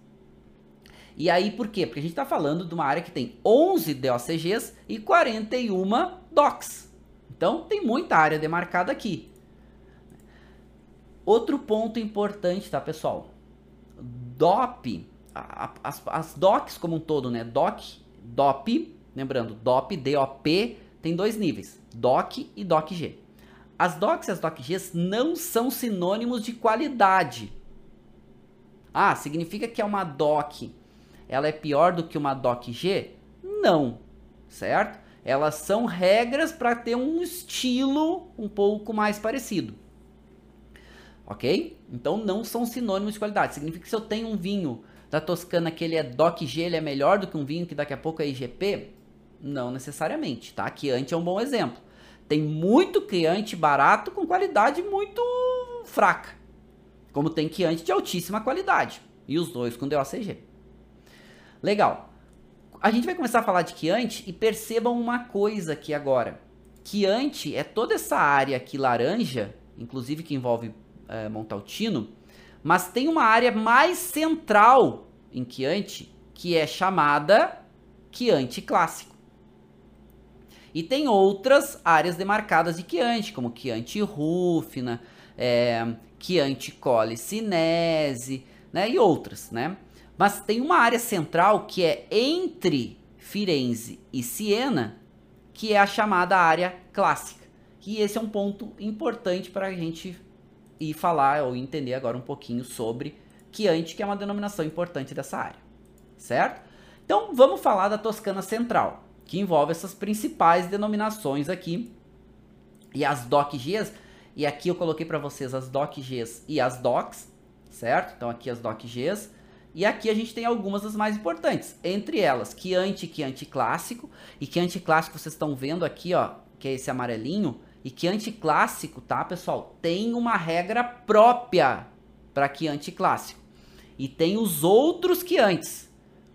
E aí por quê? Porque a gente está falando de uma área que tem 11 DOCGs e 41 DOCs. Então tem muita área demarcada aqui. Outro ponto importante, tá, pessoal? DOP, as, as DOCs como um todo, né? DOC, DOP, lembrando, DOP, DOP, tem dois níveis, DOC e DOCG. As DOCs e as DOCGs não são sinônimos de qualidade. Ah, significa que é uma DOC, ela é pior do que uma DOCG? Não, certo? Elas são regras para ter um estilo um pouco mais parecido ok? Então não são sinônimos de qualidade. Significa que se eu tenho um vinho da Toscana que ele é DOC G, ele é melhor do que um vinho que daqui a pouco é IGP? Não necessariamente, tá? Chianti é um bom exemplo. Tem muito Chianti barato com qualidade muito fraca. Como tem Chianti de altíssima qualidade. E os dois com DOCG. Legal. A gente vai começar a falar de Chianti e percebam uma coisa aqui agora. Chianti é toda essa área aqui laranja, inclusive que envolve é, Montaltino, Mas tem uma área mais central em Chianti que é chamada Chianti clássico. E tem outras áreas demarcadas de Chianti, como Chianti Rufina, é, Chianti Colle Sinese, né, e outras, né? Mas tem uma área central que é entre Firenze e Siena, que é a chamada área clássica. E esse é um ponto importante para a gente ir falar ou entender agora um pouquinho sobre Chianti, que é uma denominação importante dessa área, certo? Então vamos falar da Toscana Central, que envolve essas principais denominações aqui. E as DOC-Gs, e aqui eu coloquei para vocês as DOC-Gs e as DOCs, certo? Então aqui as DOC-Gs e aqui a gente tem algumas das mais importantes. Entre elas, Chianti, Chianti clássico. E Chianti clássico vocês estão vendo aqui, ó, que é esse amarelinho. E Chianti clássico, tá, pessoal? Tem uma regra própria para Chianti clássico. E tem os outros Chiantis,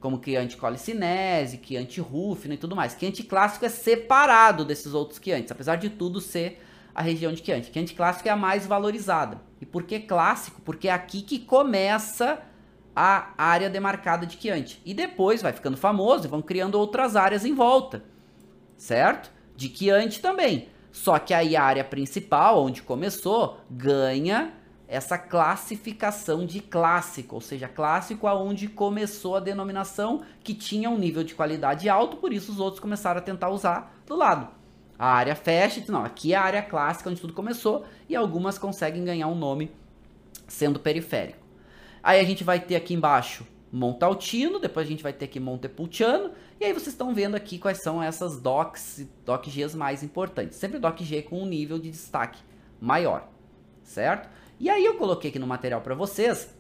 como Chianti Colicinese, Chianti Rufino e tudo mais. Chianti clássico é separado desses outros Chiantis, apesar de tudo ser a região de Chianti. Chianti clássico é a mais valorizada. E por que clássico? Porque é aqui que começa a área demarcada de Chianti. E depois vai ficando famoso e vão criando outras áreas em volta, certo? De Chianti também. Só que aí a área principal, onde começou, ganha essa classificação de clássico, ou seja, clássico aonde começou a denominação que tinha um nível de qualidade alto, por isso os outros começaram a tentar usar do lado. A área fecha, não, aqui é a área clássica onde tudo começou e algumas conseguem ganhar um nome sendo periférico. Aí a gente vai ter aqui embaixo Montaltino, depois a gente vai ter aqui Montepulciano, e aí vocês estão vendo aqui quais são essas docs, doc Gs mais importantes. Sempre doc G com um nível de destaque maior, certo? E aí eu coloquei aqui no material para vocês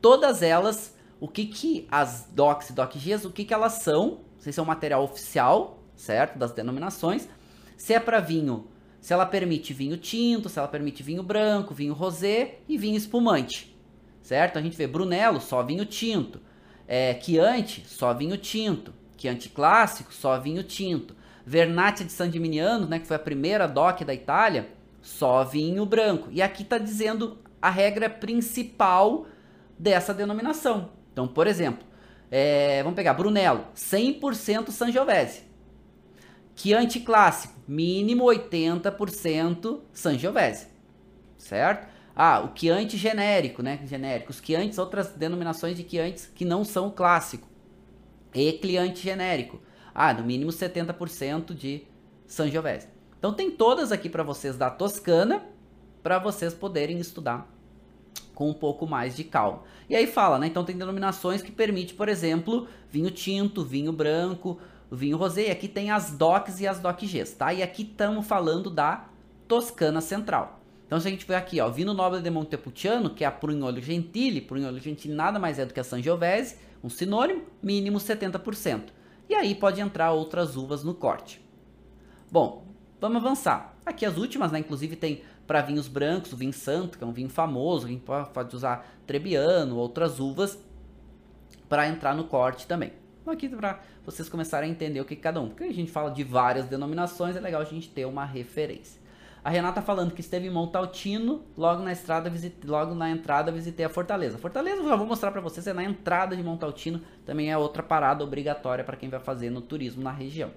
todas elas, o que que as docs e doc Gs, o que que elas são, se são material oficial, certo? Das denominações, se é para vinho, se ela permite vinho tinto, se ela permite vinho branco, vinho rosé e vinho espumante certo? A gente vê Brunello, só vinho tinto. É, Chianti, só vinho tinto. Chianti clássico, só vinho tinto. Vernazza de San Gimignano, né, que foi a primeira DOC da Itália, só vinho branco. E aqui está dizendo a regra principal dessa denominação. Então, por exemplo, é, vamos pegar Brunello, 100% Sangiovese. Chianti clássico, mínimo 80% Sangiovese, certo? Ah, o Chianti genérico, né? Genérico. Os Chiantis, outras denominações de Chiantis que não são o clássico. E Chianti genérico. Ah, no mínimo 70% de Sangiovese. Então tem todas aqui para vocês da Toscana, para vocês poderem estudar com um pouco mais de calma. E aí fala, né? Então tem denominações que permite, por exemplo, vinho tinto, vinho branco, vinho rosé. E aqui tem as DOCs e as DOC-Gs, tá? E aqui estamos falando da Toscana Central. Então, se a gente ver aqui, ó, Vino Nobre de Montepulciano, que é a Prugnolo Gentile, Prugnolo Gentile nada mais é do que a Sangiovese, um sinônimo, mínimo 70%. E aí pode entrar outras uvas no corte. Bom, vamos avançar. Aqui as últimas, né, inclusive tem para vinhos brancos, o vinho santo, que é um vinho famoso, gente pode usar Trebbiano, outras uvas, para entrar no corte também. Então aqui para vocês começarem a entender o que cada um, porque a gente fala de várias denominações, é legal a gente ter uma referência. A Renata falando que esteve em Montaltino, logo na estrada, visite, logo na entrada visitei a Fortaleza. Fortaleza, eu vou mostrar para vocês, é na entrada de Montaltino, também é outra parada obrigatória para quem vai fazer no turismo na região.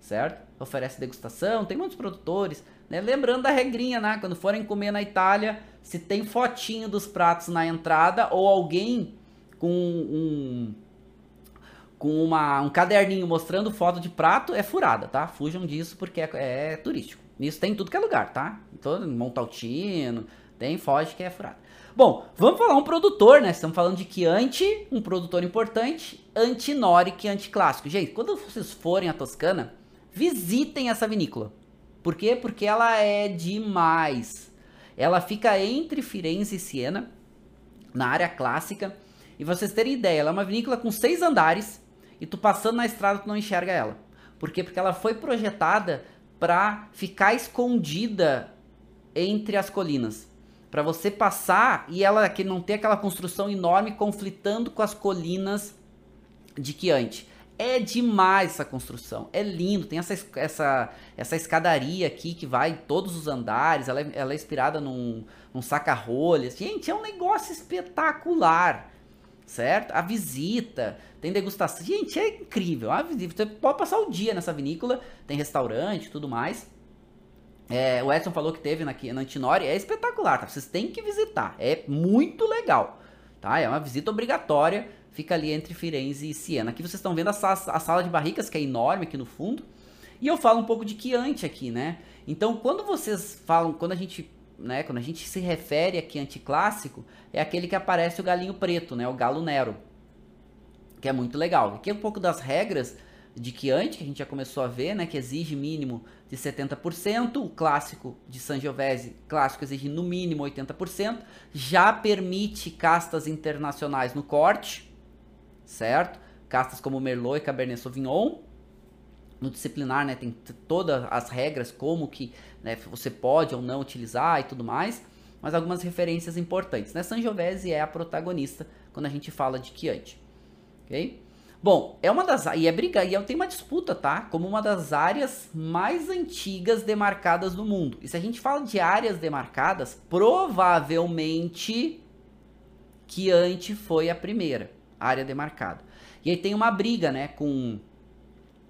Certo? Oferece degustação, tem muitos produtores, né? Lembrando da regrinha, né? Quando forem comer na Itália, se tem fotinho dos pratos na entrada ou alguém com um com uma, um caderninho mostrando foto de prato, é furada, tá? Fujam disso porque é, é turístico. Isso tem em tudo que é lugar, tá? Todo Montaltino, tem foge que é furado. Bom, vamos falar um produtor, né? Estamos falando de Chianti, um produtor importante, Antinori, Chianti clássico. Gente, quando vocês forem à Toscana, visitem essa vinícola. Por quê? Porque ela é demais. Ela fica entre Firenze e Siena, na área clássica. E vocês terem ideia, ela é uma vinícola com seis andares e tu passando na estrada tu não enxerga ela. Por quê? Porque ela foi projetada para ficar escondida entre as colinas. Para você passar e ela que não ter aquela construção enorme conflitando com as colinas de Chianti. É demais essa construção, é lindo, tem essa, essa, essa escadaria aqui que vai em todos os andares, ela é, ela é inspirada num, num saca-rolhas. Gente, é um negócio espetacular, certo? A visita, tem degustação. Gente, é incrível, a visita. Você pode passar o dia nessa vinícola, tem restaurante tudo mais. É, o Edson falou que teve na, na Antinori, é espetacular, tá? Vocês têm que visitar, é muito legal, tá? É uma visita obrigatória, fica ali entre Firenze e Siena. Aqui vocês estão vendo a, a sala de barricas, que é enorme aqui no fundo, e eu falo um pouco de Chianti aqui, né? Então, quando vocês falam, quando a gente, né, quando a gente se refere a Chianti clássico, é aquele que aparece o galinho preto, né, o galo Nero, que é muito legal. Aqui é um pouco das regras de Chianti, que a gente já começou a ver, né, que exige mínimo de 70%, o clássico de Sangiovese, clássico exige no mínimo 80%, já permite castas internacionais no corte, certo? Castas como Merlot e Cabernet Sauvignon. No disciplinar, né, tem todas as regras como que né, você pode ou não utilizar e tudo mais, mas algumas referências importantes. Né? Sangiovese é a protagonista quando a gente fala de Chianti, ok? Bom, é uma das e é briga e é, tem uma disputa, tá? Como uma das áreas mais antigas demarcadas do mundo. E se a gente fala de áreas demarcadas, provavelmente Chianti foi a primeira área demarcada. E aí tem uma briga, né, com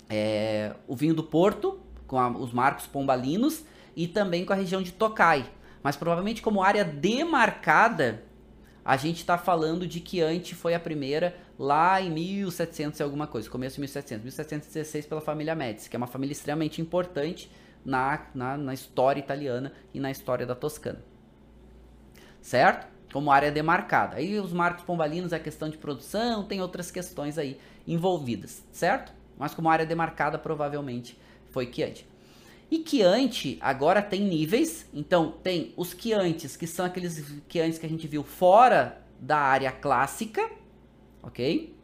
é, o vinho do Porto, com a, os marcos pombalinos e também com a região de Tokai. Mas provavelmente como área demarcada, a gente está falando de Chianti foi a primeira lá em 1700 e alguma coisa, começo de 1700, 1716 pela família Médici, que é uma família extremamente importante na, na, na história italiana e na história da Toscana. Certo? Como área demarcada. Aí os marcos pombalinos é questão de produção, tem outras questões aí envolvidas, certo? Mas como área demarcada, provavelmente foi Chianti. E Chianti agora tem níveis, então tem os Chiantis, que são aqueles Chiantis que a gente viu fora da área clássica, ok?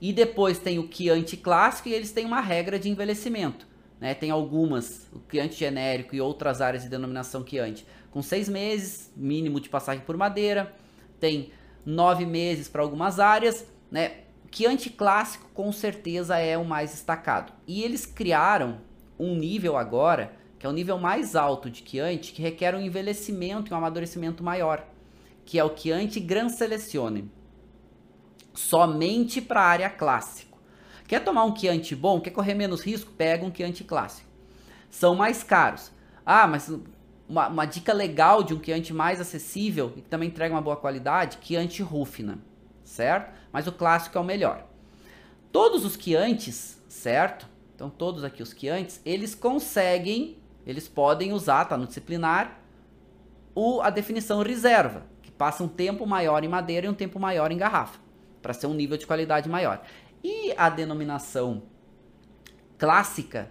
E depois tem o Chianti clássico e eles têm uma regra de envelhecimento. Né? Tem algumas, o Chianti genérico e outras áreas de denominação Chianti, com seis meses mínimo de passagem por madeira. Tem nove meses para algumas áreas. Né? Chianti clássico com certeza é o mais destacado. E eles criaram um nível agora, que é o nível mais alto de Chianti, que requer um envelhecimento e um amadurecimento maior, que é o Chianti Gran Selezione somente para a área clássico. Quer tomar um Chianti bom, quer correr menos risco, pega um Chianti clássico. São mais caros. Ah, mas uma, uma dica legal de um Chianti mais acessível e que também entrega uma boa qualidade, Chianti Rufina, certo? Mas o clássico é o melhor. Todos os Chiantis, certo? Então todos aqui os Chiantis, eles conseguem, eles podem usar, tá no disciplinar, o, a definição reserva, que passa um tempo maior em madeira e um tempo maior em garrafa para ser um nível de qualidade maior. E a denominação clássica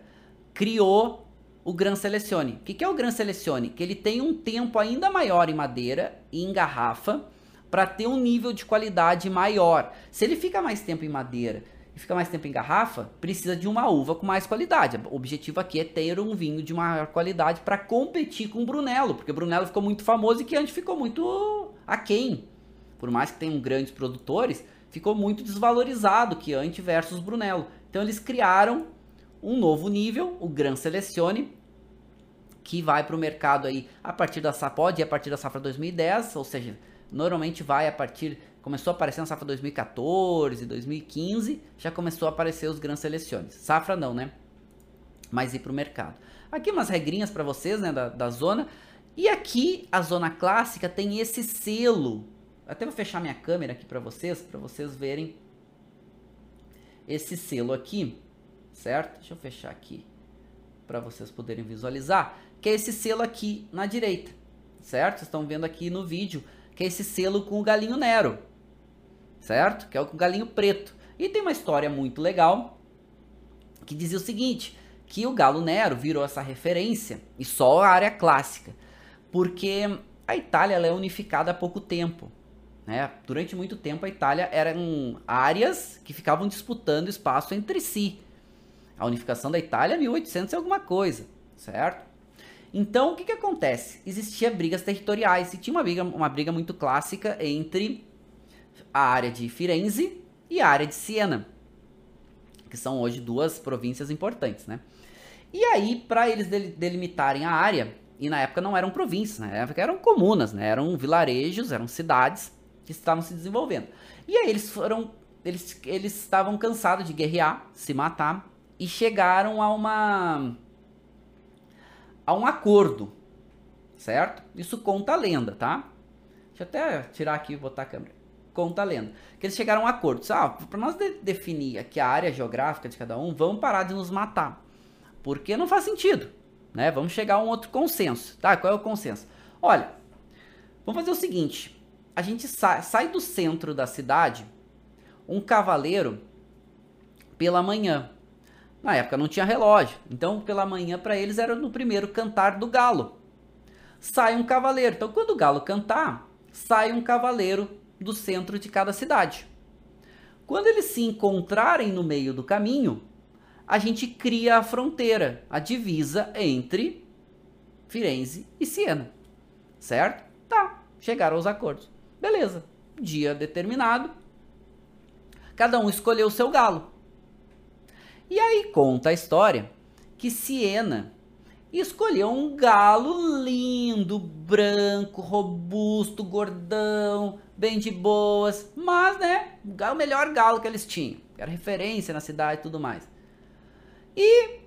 criou o Gran Selecione. O que é o Gran Selecione? Que ele tem um tempo ainda maior em madeira e em garrafa para ter um nível de qualidade maior. Se ele fica mais tempo em madeira e fica mais tempo em garrafa, precisa de uma uva com mais qualidade. O objetivo aqui é ter um vinho de maior qualidade para competir com o Brunello, porque o Brunello ficou muito famoso e que antes ficou muito aquém. Por mais que tenham grandes produtores, ficou muito desvalorizado Chianti versus Brunello. Então eles criaram um novo nível, o Gran Selezione, que vai para o mercado aí a partir da pode a partir da safra 2010, ou seja, normalmente vai a partir, começou a aparecer na safra 2014, 2015, já começou a aparecer os Gran Seleciones. Safra não, né? Mas ir para o mercado. Aqui umas regrinhas para vocês, né, da, da zona. E aqui a zona clássica tem esse selo até vou fechar minha câmera aqui para vocês, para vocês verem esse selo aqui, certo? Deixa eu fechar aqui para vocês poderem visualizar, que é esse selo aqui na direita, certo? Vocês estão vendo aqui no vídeo, que é esse selo com o galinho Nero, certo? Que é o galinho preto. E tem uma história muito legal que dizia o seguinte, que o galo Nero virou essa referência e só a área clássica, porque a Itália é unificada há pouco tempo. Né? Durante muito tempo a Itália eram áreas que ficavam disputando espaço entre si. A unificação da Itália é 1800 e alguma coisa, certo? Então o que, que acontece? Existia brigas territoriais e tinha uma briga, uma briga muito clássica entre a área de Firenze e a área de Siena. que são hoje duas províncias importantes, né? E aí, para eles delimitarem a área, e na época não eram províncias, na época eram comunas, né? Eram vilarejos, eram cidades que estavam se desenvolvendo. E aí eles foram, eles, eles estavam cansados de guerrear, se matar, e chegaram a uma a um acordo, certo? Isso conta a lenda, tá? Deixa eu até tirar aqui e botar a câmera. Conta a lenda. Que eles chegaram a um acordo. Ah, para nós de definir aqui a área geográfica de cada um, vamos parar de nos matar. Porque não faz sentido, né? Vamos chegar a um outro consenso, tá? Qual é o consenso? Olha, vamos fazer o seguinte. A gente sai, sai do centro da cidade, um cavaleiro pela manhã. Na época não tinha relógio, então pela manhã para eles era no primeiro cantar do galo. Sai um cavaleiro. Então quando o galo cantar, sai um cavaleiro do centro de cada cidade. Quando eles se encontrarem no meio do caminho, a gente cria a fronteira, a divisa entre Firenze e Siena. Certo? Tá, chegaram aos acordos. Beleza. Dia determinado, cada um escolheu o seu galo. E aí conta a história que Siena escolheu um galo lindo, branco, robusto, gordão, bem de boas, mas né, o melhor galo que eles tinham, era referência na cidade e tudo mais. E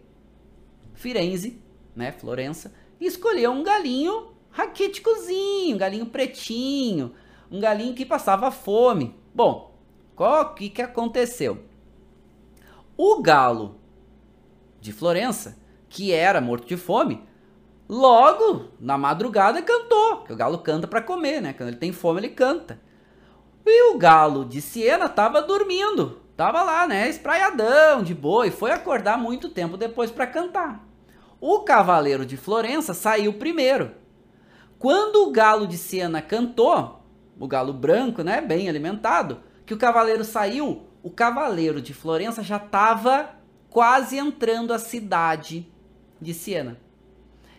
Firenze, né, Florença, escolheu um galinho raquíticozinho, um galinho pretinho, um galinho que passava fome. Bom, o que, que aconteceu? O galo de Florença, que era morto de fome, logo na madrugada cantou. Que o galo canta para comer, né? Quando ele tem fome, ele canta. E o galo de Siena estava dormindo. Tava lá, né? Espraiadão, de boa, e foi acordar muito tempo depois para cantar. O cavaleiro de Florença saiu primeiro. Quando o galo de Siena cantou, o galo branco, né, bem alimentado, que o cavaleiro saiu, o cavaleiro de Florença já estava quase entrando a cidade de Siena.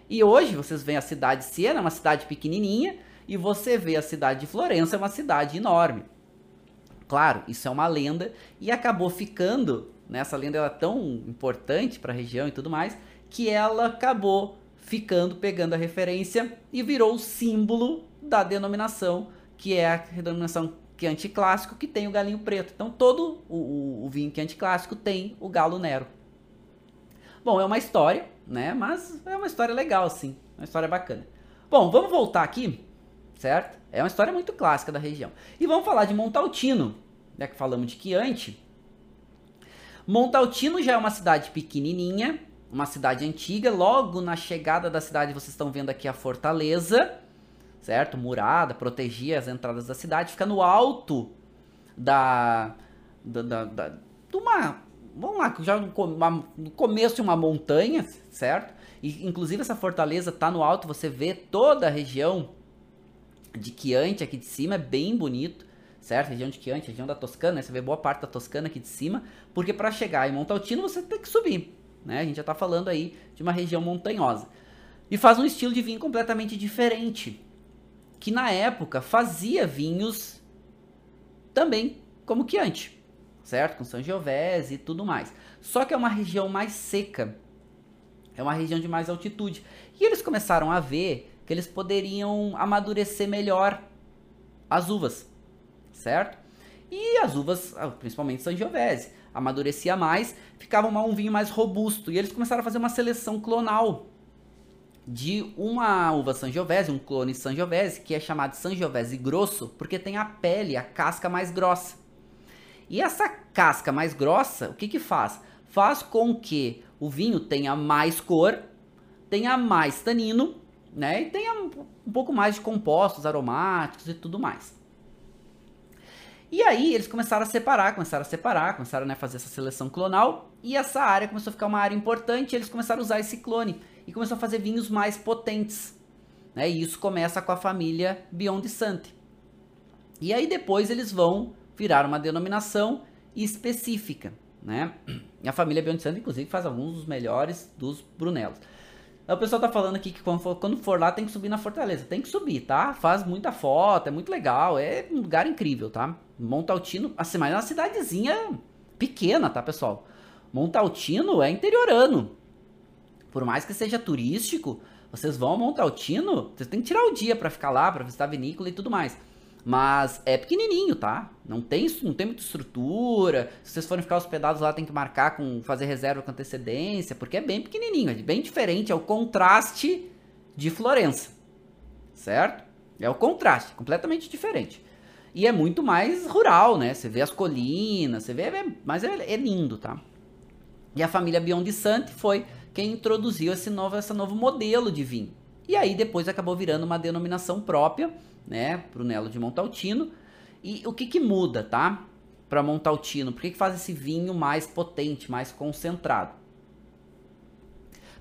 E hoje vocês veem a cidade de Siena, uma cidade pequenininha, e você vê a cidade de Florença, uma cidade enorme. Claro, isso é uma lenda e acabou ficando, né, essa lenda é tão importante para a região e tudo mais, que ela acabou ficando, pegando a referência e virou o símbolo da denominação, que é a denominação que é anticlássico, que tem o galinho preto. Então todo o, o, o vinho que é anticlássico tem o galo Nero. Bom, é uma história, né? Mas é uma história legal, sim. Uma história bacana. Bom, vamos voltar aqui, certo? É uma história muito clássica da região. E vamos falar de Montaltino, já que falamos de Chianti. Montaltino já é uma cidade pequenininha, uma cidade antiga. Logo na chegada da cidade, vocês estão vendo aqui a fortaleza certo? Murada, protegia as entradas da cidade, fica no alto da. da, da, da de uma. Vamos lá, já no, uma, no começo de uma montanha, certo? E inclusive essa fortaleza tá no alto, você vê toda a região de Chianti aqui de cima, é bem bonito, certo? Região de Chianti, região da Toscana, né? você vê boa parte da Toscana aqui de cima, porque para chegar em Montaltino você tem que subir, né? A gente já tá falando aí de uma região montanhosa. E faz um estilo de vinho completamente diferente, que na época fazia vinhos também como Chianti, certo? Com Sangiovese e tudo mais. Só que é uma região mais seca, é uma região de mais altitude. E eles começaram a ver que eles poderiam amadurecer melhor as uvas, certo? E as uvas, ah, principalmente Sangiovese, amadurecia mais, ficava um vinho mais robusto. E eles começaram a fazer uma seleção clonal de uma uva Sangiovese, um clone Sangiovese, que é chamado Sangiovese grosso, porque tem a pele, a casca mais grossa. E essa casca mais grossa, o que que faz? Faz com que o vinho tenha mais cor, tenha mais tanino, né? E tenha um pouco mais de compostos aromáticos e tudo mais. E aí eles começaram a separar, começaram a separar, começaram né, a fazer essa seleção clonal, e essa área começou a ficar uma área importante, e eles começaram a usar esse clone e começou a fazer vinhos mais potentes. Né? E isso começa com a família Beyond Sante. E aí depois eles vão virar uma denominação específica. Né? E a família Beyond Sante, inclusive, faz alguns dos melhores dos Brunelos. O pessoal tá falando aqui que quando for, quando for, lá tem que subir na Fortaleza. Tem que subir, tá? Faz muita foto, é muito legal, é um lugar incrível, tá? Montaltino, assim, mas é uma cidadezinha pequena, tá, pessoal? Montaltino é interiorano. Por mais que seja turístico, vocês vão a Montaltino, vocês têm que tirar o dia para ficar lá, para visitar a vinícola e tudo mais. Mas é pequenininho, tá? Não tem, não tem muita estrutura. Se vocês forem ficar hospedados lá, tem que marcar com fazer reserva com antecedência, porque é bem pequenininho, é bem diferente, é o contraste de Florença. Certo? É o contraste, completamente diferente. E é muito mais rural, né? Você vê as colinas, você vê, é, mas é, é, lindo, tá? E a família Biondi Santi foi quem introduziu esse novo, esse novo modelo de vinho. E aí depois acabou virando uma denominação própria, né, Brunello de Montaltino. E o que que muda, tá? Para Montaltino, por que, que faz esse vinho mais potente, mais concentrado?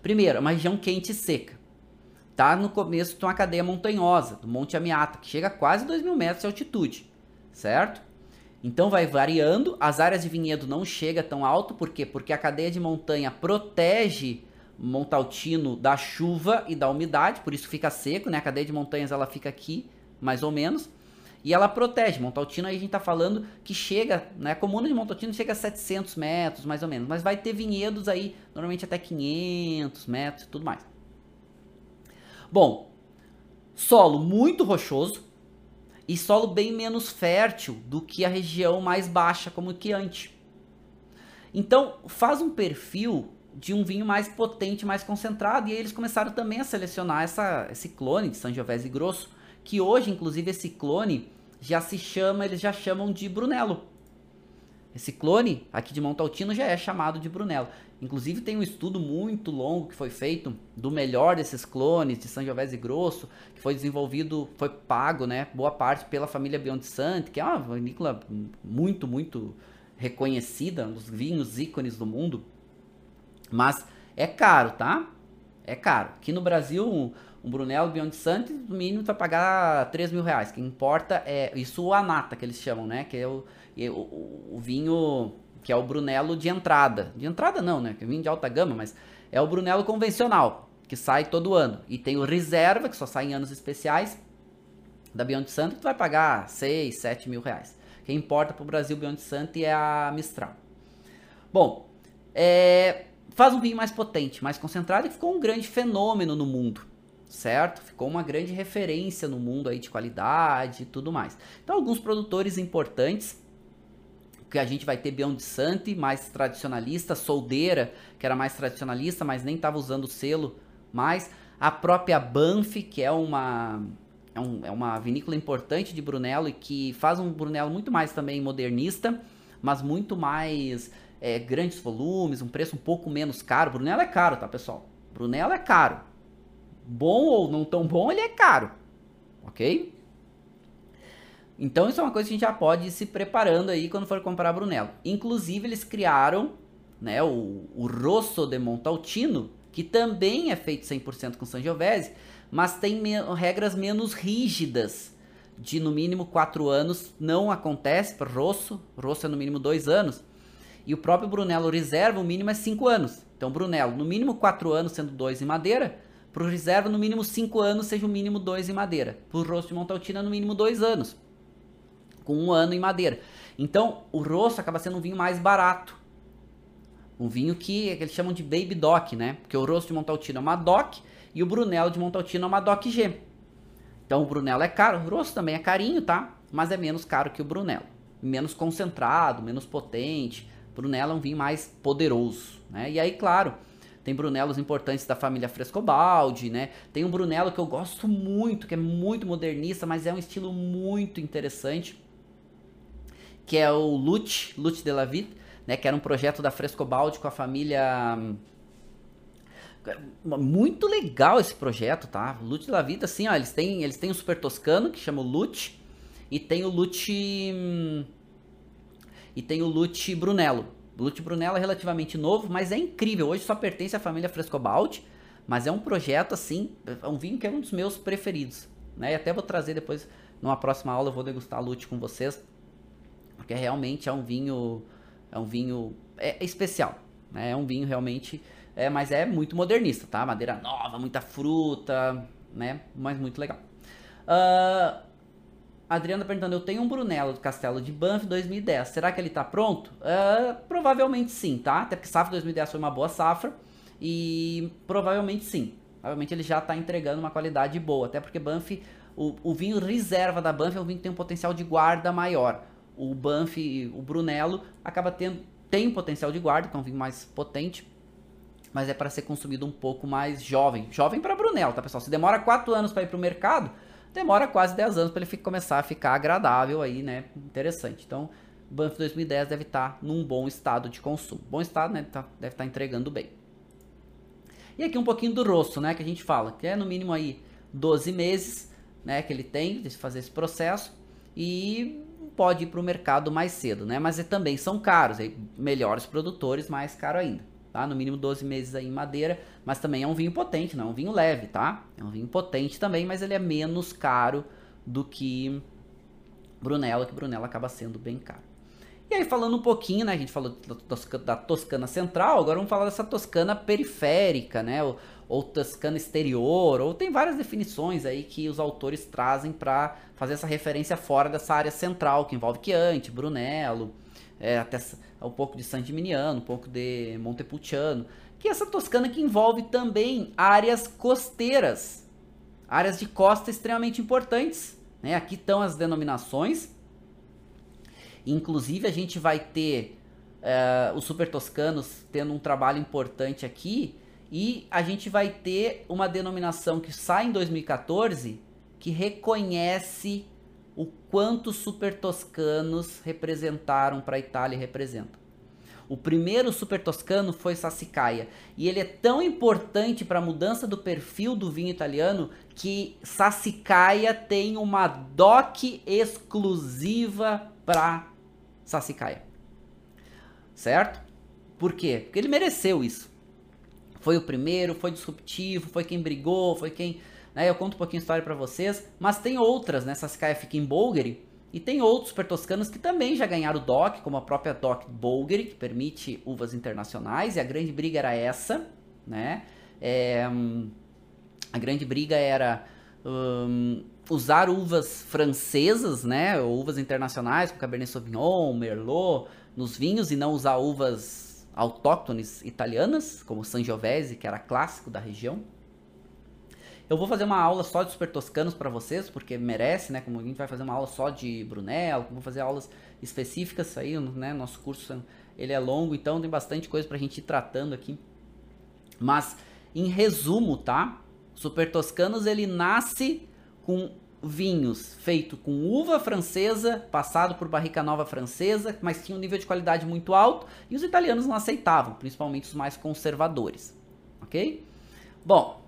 Primeiro, é uma região quente e seca. Tá no começo de uma cadeia montanhosa, do Monte Amiata, que chega a quase 2 mil metros de altitude, certo? Então vai variando, as áreas de vinhedo não chega tão alto, por quê? Porque a cadeia de montanha protege Montaltino da chuva e da umidade, por isso fica seco, né? A cadeia de montanhas ela fica aqui, mais ou menos, e ela protege. Montaltino aí a gente tá falando que chega, né? A comuna de Montaltino chega a 700 metros, mais ou menos, mas vai ter vinhedos aí, normalmente até 500 metros e tudo mais. Bom, solo muito rochoso e solo bem menos fértil do que a região mais baixa, como o Chianti. Então, faz um perfil de um vinho mais potente, mais concentrado, e aí eles começaram também a selecionar essa, esse clone de Sangiovese Grosso, que hoje, inclusive, esse clone já se chama, eles já chamam de Brunello. Esse clone aqui de Montaltino já é chamado de Brunello. Inclusive tem um estudo muito longo que foi feito do melhor desses clones de Sangiovese Grosso, que foi desenvolvido, foi pago, né, boa parte pela família Biondisanti, que é uma vinícola muito, muito reconhecida, um dos vinhos ícones do mundo. Mas é caro, tá? É caro. Aqui no Brasil, um, um Brunello Biondisanti, no mínimo, vai pagar 3 mil reais. Que importa é isso o Anata, que eles chamam, né? Que é o, o, o vinho que é o Brunello de entrada. De entrada não, né? Que é vinho de alta gama, mas é o Brunello convencional, que sai todo ano. E tem o Reserva, que só sai em anos especiais, da Beyond Santo, que tu vai pagar 6, 7 mil reais. Quem importa para o Brasil Beyond Santo é a Mistral. Bom, é, faz um vinho mais potente, mais concentrado e ficou um grande fenômeno no mundo, certo? Ficou uma grande referência no mundo aí de qualidade e tudo mais. Então, alguns produtores importantes que a gente vai ter Beyond Santi, mais tradicionalista, Soldeira, que era mais tradicionalista, mas nem estava usando o selo mais. A própria Banff, que é uma, é, um, é, uma vinícola importante de Brunello e que faz um Brunello muito mais também modernista, mas muito mais é, grandes volumes, um preço um pouco menos caro. Brunello é caro, tá, pessoal? Brunello é caro. Bom ou não tão bom, ele é caro, ok? Então isso é uma coisa que a gente já pode ir se preparando aí quando for comprar Brunello. Inclusive eles criaram né, o, o Rosso de Montaltino, que também é feito 100% com Sangiovese, mas tem me regras menos rígidas, de no mínimo 4 anos, não acontece para Rosso, Rosso é no mínimo 2 anos, e o próprio Brunello Reserva, o mínimo é 5 anos. Então Brunello, no mínimo 4 anos, sendo 2 em madeira, para o Reserva, no mínimo 5 anos, seja o mínimo 2 em madeira. Para o Rosso de Montaltina, no mínimo 2 anos com um ano em madeira. Então, o rosso acaba sendo um vinho mais barato. Um vinho que, eles chamam de Baby Doc, né? Porque o rosso de Montaltino é uma Doc e o Brunello de Montaltino é uma Doc G. Então, o Brunello é caro, o rosso também é carinho, tá? Mas é menos caro que o Brunello. Menos concentrado, menos potente. Brunello é um vinho mais poderoso, né? E aí, claro, tem Brunelos importantes da família Frescobaldi, né? Tem um Brunello que eu gosto muito, que é muito modernista, mas é um estilo muito interessante que é o Lute, Lute de la Vie, né, que era um projeto da Frescobaldi com a família hum, muito legal esse projeto, tá? Lute de la Vida, assim, ó, eles têm, eles têm o Super Toscano, que chama o Lute, e tem o Lute hum, e tem o Lute Brunello. Lute Brunello é relativamente novo, mas é incrível. Hoje só pertence à família Frescobaldi, mas é um projeto assim, é um vinho que é um dos meus preferidos, né? E até vou trazer depois numa próxima aula eu vou degustar Lute com vocês porque realmente é um vinho é um vinho é, especial, né? É um vinho realmente é, mas é muito modernista, tá? Madeira nova, muita fruta, né? Mas muito legal. Uh, Adriana perguntando, eu tenho um Brunello do Castelo de Banff 2010, será que ele está pronto? Uh, provavelmente sim, tá? Até porque safra 2010 foi uma boa safra e provavelmente sim. Provavelmente ele já está entregando uma qualidade boa, até porque Banff, o, o vinho reserva da Banff é um vinho que tem um potencial de guarda maior. O Banff, o Brunello, acaba tendo, tem potencial de guarda, que é um vinho mais potente, mas é para ser consumido um pouco mais jovem. Jovem para Brunello, tá pessoal? Se demora 4 anos para ir para o mercado, demora quase 10 anos para ele começar a ficar agradável aí, né? Interessante. Então, Banff 2010 deve estar tá num bom estado de consumo. Bom estado, né? Tá, deve estar tá entregando bem. E aqui um pouquinho do rosto, né? Que a gente fala, que é no mínimo aí 12 meses, né? Que ele tem de fazer esse processo. E pode ir para o mercado mais cedo, né? Mas é, também são caros, melhores produtores, mais caro ainda tá? No mínimo 12 meses aí em madeira, mas também é um vinho potente, não é um vinho leve, tá? É um vinho potente também, mas ele é menos caro do que Brunello, que Brunello acaba sendo bem caro. E aí falando um pouquinho, né, a gente falou da Toscana Central, agora vamos falar dessa Toscana periférica, né, ou, ou Toscana exterior, ou tem várias definições aí que os autores trazem para fazer essa referência fora dessa área central, que envolve Chianti, Brunello, é, até um pouco de San Gimignano, um pouco de Montepulciano, que é essa Toscana que envolve também áreas costeiras, áreas de costa extremamente importantes. Né? Aqui estão as denominações. Inclusive a gente vai ter uh, os super toscanos tendo um trabalho importante aqui e a gente vai ter uma denominação que sai em 2014 que reconhece o quanto os super toscanos representaram para a Itália e representam. O primeiro super toscano foi Sassicaia e ele é tão importante para a mudança do perfil do vinho italiano que Sassicaia tem uma DOC exclusiva para Sassicaia. Certo? Por quê? Porque ele mereceu isso. Foi o primeiro, foi disruptivo, foi quem brigou, foi quem né? Eu conto um pouquinho a história para vocês, mas tem outras, né? Sassicaia fica em Bolgheri, e tem outros super toscanos que também já ganharam o DOC, como a própria DOC Bolgheri, que permite uvas internacionais, e a grande briga era essa, né? É, a grande briga era um, usar uvas francesas, né? Uvas internacionais, como Cabernet Sauvignon, Merlot, nos vinhos, e não usar uvas autóctones italianas, como Sangiovese, que era clássico da região. Eu vou fazer uma aula só de super toscanos para vocês, porque merece, né? Como a gente vai fazer uma aula só de Brunello, vou fazer aulas específicas aí, né? Nosso curso ele é longo, então tem bastante coisa pra gente ir tratando aqui. Mas em resumo, tá? Super Toscanos ele nasce com vinhos feito com uva francesa, passado por barrica nova francesa, mas tinha um nível de qualidade muito alto e os italianos não aceitavam, principalmente os mais conservadores, ok? Bom,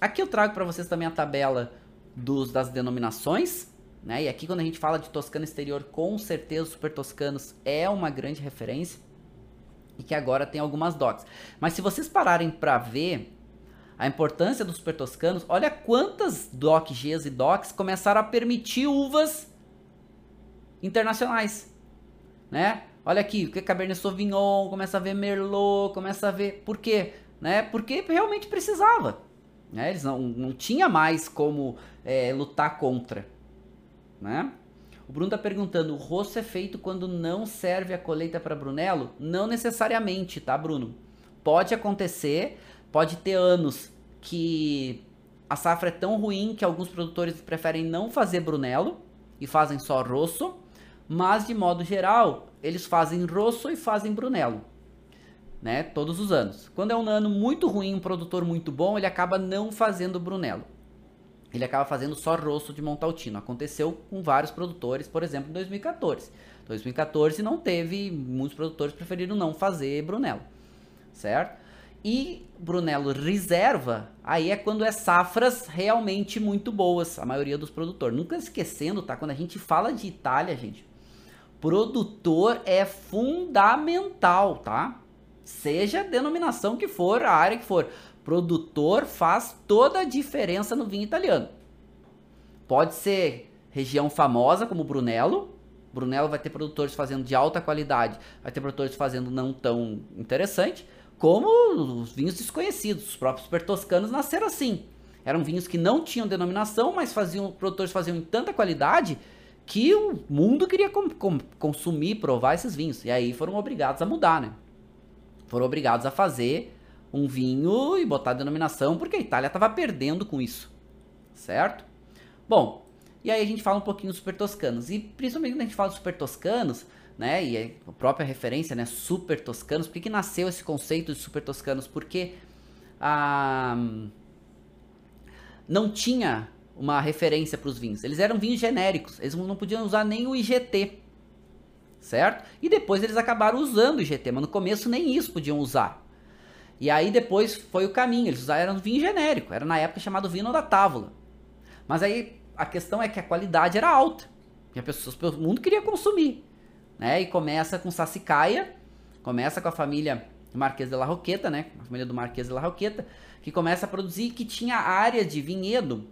Aqui eu trago para vocês também a tabela dos, das denominações, né? E aqui quando a gente fala de Toscana exterior, com certeza os super toscanos é uma grande referência e que agora tem algumas docs. Mas se vocês pararem para ver a importância dos super toscanos, olha quantas doc Gs e docs começaram a permitir uvas internacionais, né? Olha aqui, o que Cabernet Sauvignon, começa a ver Merlot, começa a ver, por quê? Né? Porque realmente precisava. Né? Eles não, não tinha mais como é, lutar contra. Né? O Bruno está perguntando: o rosto é feito quando não serve a colheita para Brunello? Não necessariamente, tá, Bruno? Pode acontecer, pode ter anos que a safra é tão ruim que alguns produtores preferem não fazer Brunello e fazem só rosso, mas de modo geral, eles fazem rosso e fazem Brunello né? Todos os anos. Quando é um ano muito ruim, um produtor muito bom, ele acaba não fazendo Brunello. Ele acaba fazendo só rosto de Montaltino. Aconteceu com vários produtores, por exemplo, em 2014. 2014 não teve, muitos produtores preferiram não fazer Brunello, certo? E Brunello reserva, aí é quando é safras realmente muito boas, a maioria dos produtores. Nunca esquecendo, tá? Quando a gente fala de Itália, gente, produtor é fundamental, tá? Seja a denominação que for, a área que for. Produtor faz toda a diferença no vinho italiano. Pode ser região famosa como Brunello. Brunello vai ter produtores fazendo de alta qualidade, vai ter produtores fazendo não tão interessante, como os vinhos desconhecidos. Os próprios super toscanos nasceram assim. Eram vinhos que não tinham denominação, mas faziam, produtores faziam em tanta qualidade que o mundo queria com, com, consumir, provar esses vinhos. E aí foram obrigados a mudar, né? Foram obrigados a fazer um vinho e botar denominação, porque a Itália estava perdendo com isso, certo? Bom, e aí a gente fala um pouquinho dos super toscanos. E principalmente quando a gente fala dos super toscanos, né? E a própria referência, né? Super toscanos. Por que, que nasceu esse conceito de super toscanos? Porque ah, não tinha uma referência para os vinhos. Eles eram vinhos genéricos. Eles não podiam usar nem o IGT. Certo? E depois eles acabaram usando o IGT, mas no começo nem isso podiam usar. E aí depois foi o caminho, eles usaram vinho genérico, era na época chamado vinho da távola. Mas aí a questão é que a qualidade era alta, e as pessoas, o mundo queria consumir né? E começa com Sassicaia, começa com a família Marquês de la Roqueta, né? A família do Marquês de la Roqueta, que começa a produzir, que tinha área de vinhedo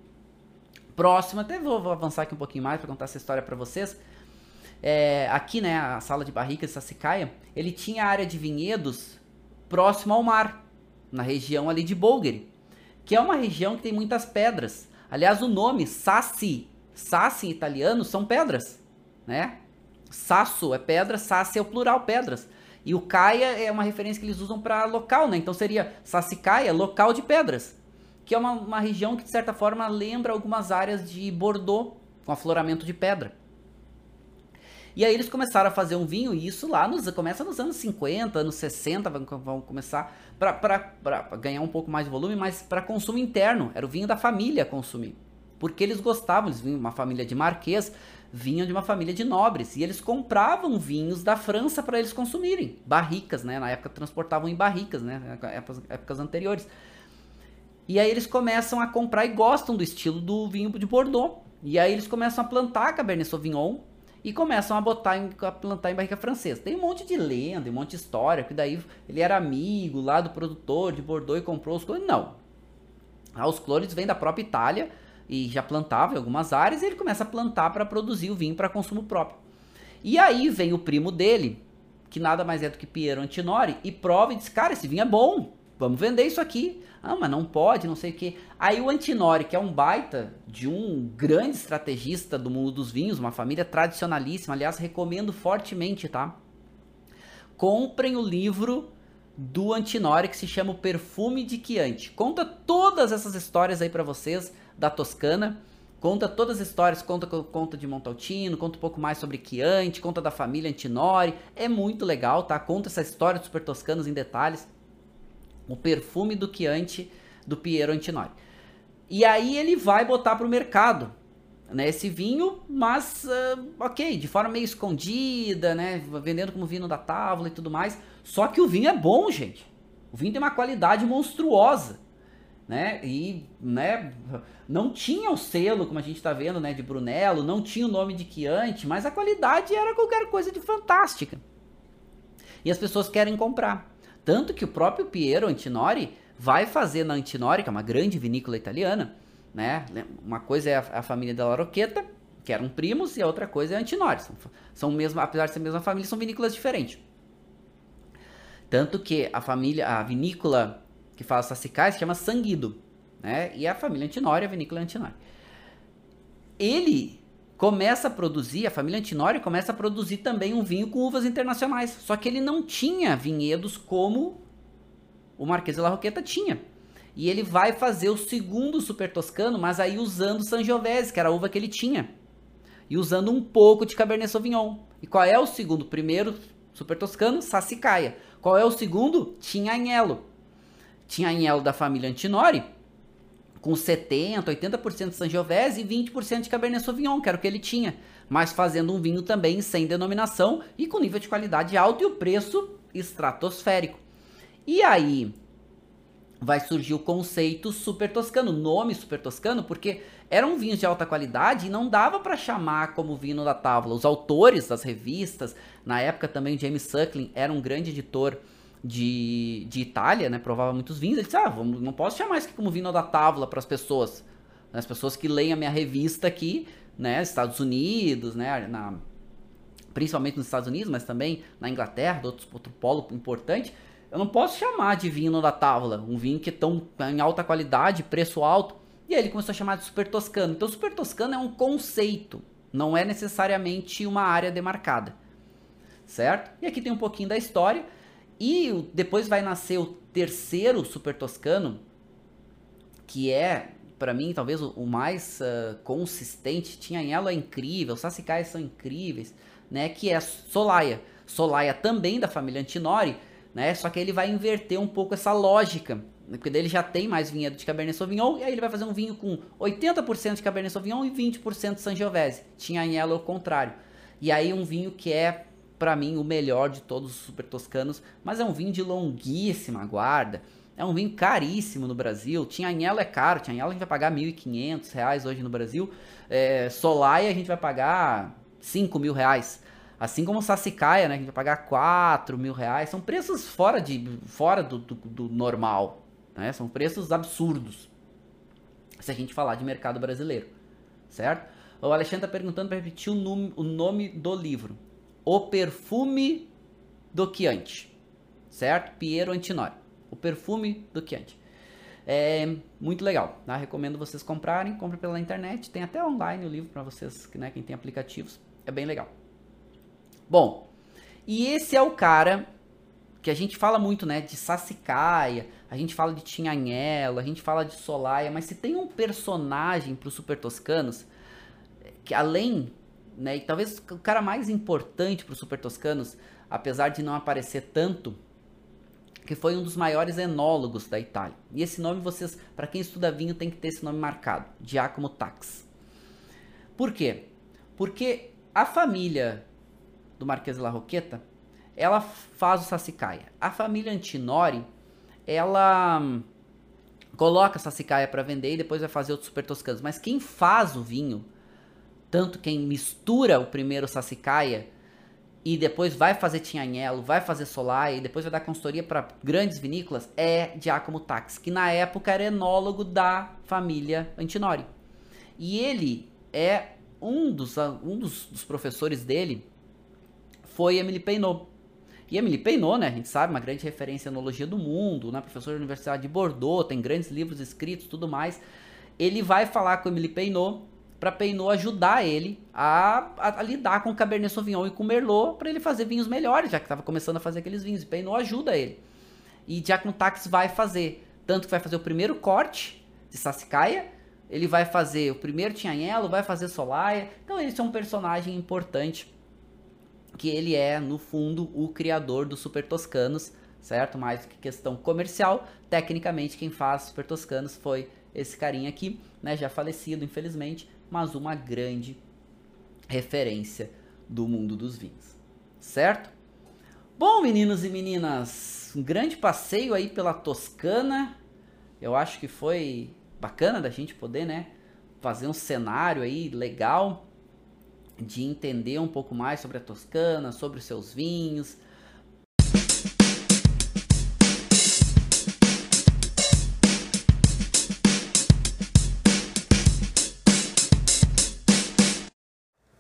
próxima. Até vou, vou avançar aqui um pouquinho mais para contar essa história para vocês. É, aqui, né, a sala de barricas de Sassicaia, ele tinha área de vinhedos próximo ao mar, na região ali de Bolgheri, que é uma região que tem muitas pedras. Aliás, o nome Sassi, Sassi em italiano são pedras, né? Sasso é pedra, Sassi é o plural, pedras. E o Caia é uma referência que eles usam para local, né? Então seria Sassicaia, local de pedras. Que é uma, uma região que, de certa forma, lembra algumas áreas de Bordeaux, com afloramento de pedra. E aí eles começaram a fazer um vinho, e isso lá nos, começa nos anos 50, anos 60, vão, vão começar para ganhar um pouco mais de volume, mas para consumo interno. Era o vinho da família consumir. Porque eles gostavam, eles vinham uma família de marquês, vinham de uma família de nobres e eles compravam vinhos da França para eles consumirem, barricas, né? Na época transportavam em barricas, né? Épocas, épocas anteriores. E aí eles começam a comprar e gostam do estilo do vinho de Bordeaux. E aí eles começam a plantar Cabernet Sauvignon e começam a botar em, a plantar em barrica francesa. Tem um monte de lenda, um monte de história, que daí ele era amigo lá do produtor de Bordeaux e comprou os clones. Não. Ah, os clones vêm da própria Itália, e já plantava em algumas áreas, e ele começa a plantar para produzir o vinho para consumo próprio. E aí vem o primo dele, que nada mais é do que Piero Antinori, e prova e diz: Cara, esse vinho é bom, vamos vender isso aqui. Ah, mas não pode, não sei o que. Aí o Antinori, que é um baita de um grande estrategista do mundo dos vinhos, uma família tradicionalíssima, aliás, recomendo fortemente, tá? Comprem o livro do Antinori que se chama O Perfume de Chianti. Conta todas essas histórias aí para vocês da Toscana. Conta todas as histórias, conta, conta de Montaltino, conta um pouco mais sobre Chianti, conta da família Antinori. É muito legal, tá? Conta essa história dos super toscanos em detalhes. O perfume do Chianti do Piero Antinori. E aí ele vai botar pro mercado, né, esse vinho, mas uh, ok, de forma meio escondida, né, vendendo como vinho da tábua e tudo mais. Só que o vinho é bom, gente. O vinho tem uma qualidade monstruosa né? E, né, não tinha o selo, como a gente está vendo, né, de Brunello, não tinha o nome de Chianti, mas a qualidade era qualquer coisa de fantástica. E as pessoas querem comprar. Tanto que o próprio Piero Antinori vai fazer na Antinori, que é uma grande vinícola italiana, né? Uma coisa é a, a família da Laroqueta, que eram primos, e a outra coisa é a Antinori. São, são mesmo, apesar de ser a mesma família, são vinícolas diferentes. Tanto que a família, a vinícola que fala sassicais, chama Sanguido, né? E a família Antinori, a vinícola Antinori. Ele começa a produzir, a família Antinori começa a produzir também um vinho com uvas internacionais. Só que ele não tinha vinhedos como o Marquês de la Roqueta tinha. E ele vai fazer o segundo Super Toscano, mas aí usando Sangiovese, que era a uva que ele tinha. E usando um pouco de Cabernet Sauvignon. E qual é o segundo? Primeiro Super Toscano, Sassicaia. Qual é o segundo? Tinha Agnello tinha Agnello da família Antinori, com 70%, 80% de Sangiovese e 20% de Cabernet Sauvignon, que era o que ele tinha, mas fazendo um vinho também sem denominação e com nível de qualidade alto e o preço estratosférico. E aí vai surgir o conceito super toscano, nome super toscano, porque eram vinhos de alta qualidade e não dava para chamar como vinho da tábua. Os autores das revistas, na época também James Suckling era um grande editor de, de Itália, né? Provava muitos vinhos. Ele disse: Ah, vamos, não posso chamar isso aqui como vinho da tábua para as pessoas. As pessoas que leem a minha revista aqui, né? Estados Unidos, né? Na, principalmente nos Estados Unidos, mas também na Inglaterra, outro, outro polo importante. Eu não posso chamar de vinho da tábua, um vinho que é tão em alta qualidade, preço alto. E aí ele começou a chamar de super toscano. Então, super toscano é um conceito. Não é necessariamente uma área demarcada, certo? E aqui tem um pouquinho da história. E depois vai nascer o terceiro Super Toscano, que é, para mim, talvez o, mais uh, consistente. Tinha Elo é incrível, Sassicaia são incríveis, né? Que é Solaya. Solaya também da família Antinori, né? Só que ele vai inverter um pouco essa lógica porque dele já tem mais vinhedo de Cabernet Sauvignon, e aí ele vai fazer um vinho com 80% de Cabernet Sauvignon e 20% de Sangiovese. Tinha em ela o contrário. E aí um vinho que é, para mim, o melhor de todos os super toscanos, mas é um vinho de longuíssima guarda. É um vinho caríssimo no Brasil. Tinha Agnello é caro. Tinha Agnello a gente vai pagar R$ 1.500 hoje no Brasil. É, Solai a gente vai pagar R$ mil reais. Assim como Sassicaia, né? A gente vai pagar 4 mil reais. São preços fora, de, fora do, do, do normal. Né? São preços absurdos. Se a gente falar de mercado brasileiro. Certo? O Alexandre está perguntando para repetir o nome, o nome do livro. O Perfume do Chianti. Certo? Piero Antinori. O Perfume do Chianti. É muito legal, tá? Recomendo vocês comprarem, compre pela internet, tem até online o livro para vocês, né, quem tem aplicativos, é bem legal. Bom, e esse é o cara que a gente fala muito, né, de Sassicaia, a gente fala de Tinhanhelo, a gente fala de Solaia, mas se tem um personagem para os super toscanos, que além, né, e talvez o cara mais importante para os super toscanos, apesar de não aparecer tanto, que foi um dos maiores enólogos da Itália. E esse nome vocês, para quem estuda vinho, tem que ter esse nome marcado, Giacomo Tax. Por quê? Porque a família do Marquês de la Roqueta, ela faz o Sassicaia. A família Antinori ela hum, coloca essa cicaia para vender e depois vai fazer outros super toscanos. Mas quem faz o vinho, tanto quem mistura o primeiro sassicaia e depois vai fazer Tinhanhelo, vai fazer Solai e depois vai dar consultoria para grandes vinícolas, é Giacomo Tax, que na época era enólogo da família Antinori. E ele é um dos, um dos, dos professores dele foi Emily Peinot. E Emily Peinot, né, a gente sabe, uma grande referência em enologia do mundo, né, professor da Universidade de Bordeaux, tem grandes livros escritos, tudo mais. Ele vai falar com Emily Peinot para Peinot ajudar ele a, a, a, lidar com o Cabernet Sauvignon e com Merlot para ele fazer vinhos melhores, já que estava começando a fazer aqueles vinhos. E Peinot ajuda ele. E Tax vai fazer, tanto que vai fazer o primeiro corte de Sassicaia, ele vai fazer o primeiro Tinhanhelo, vai fazer Solaia. Então ele é um personagem importante que ele é, no fundo, o criador dos Super Toscanos, certo? Mais do que questão comercial, tecnicamente quem faz Super Toscanos foi esse carinha aqui, né? Já falecido, infelizmente, mas uma grande referência do mundo dos vinhos, certo? Bom, meninos e meninas, um grande passeio aí pela Toscana. Eu acho que foi bacana da gente poder, né, fazer um cenário aí legal de entender um pouco mais sobre a Toscana, sobre os seus vinhos.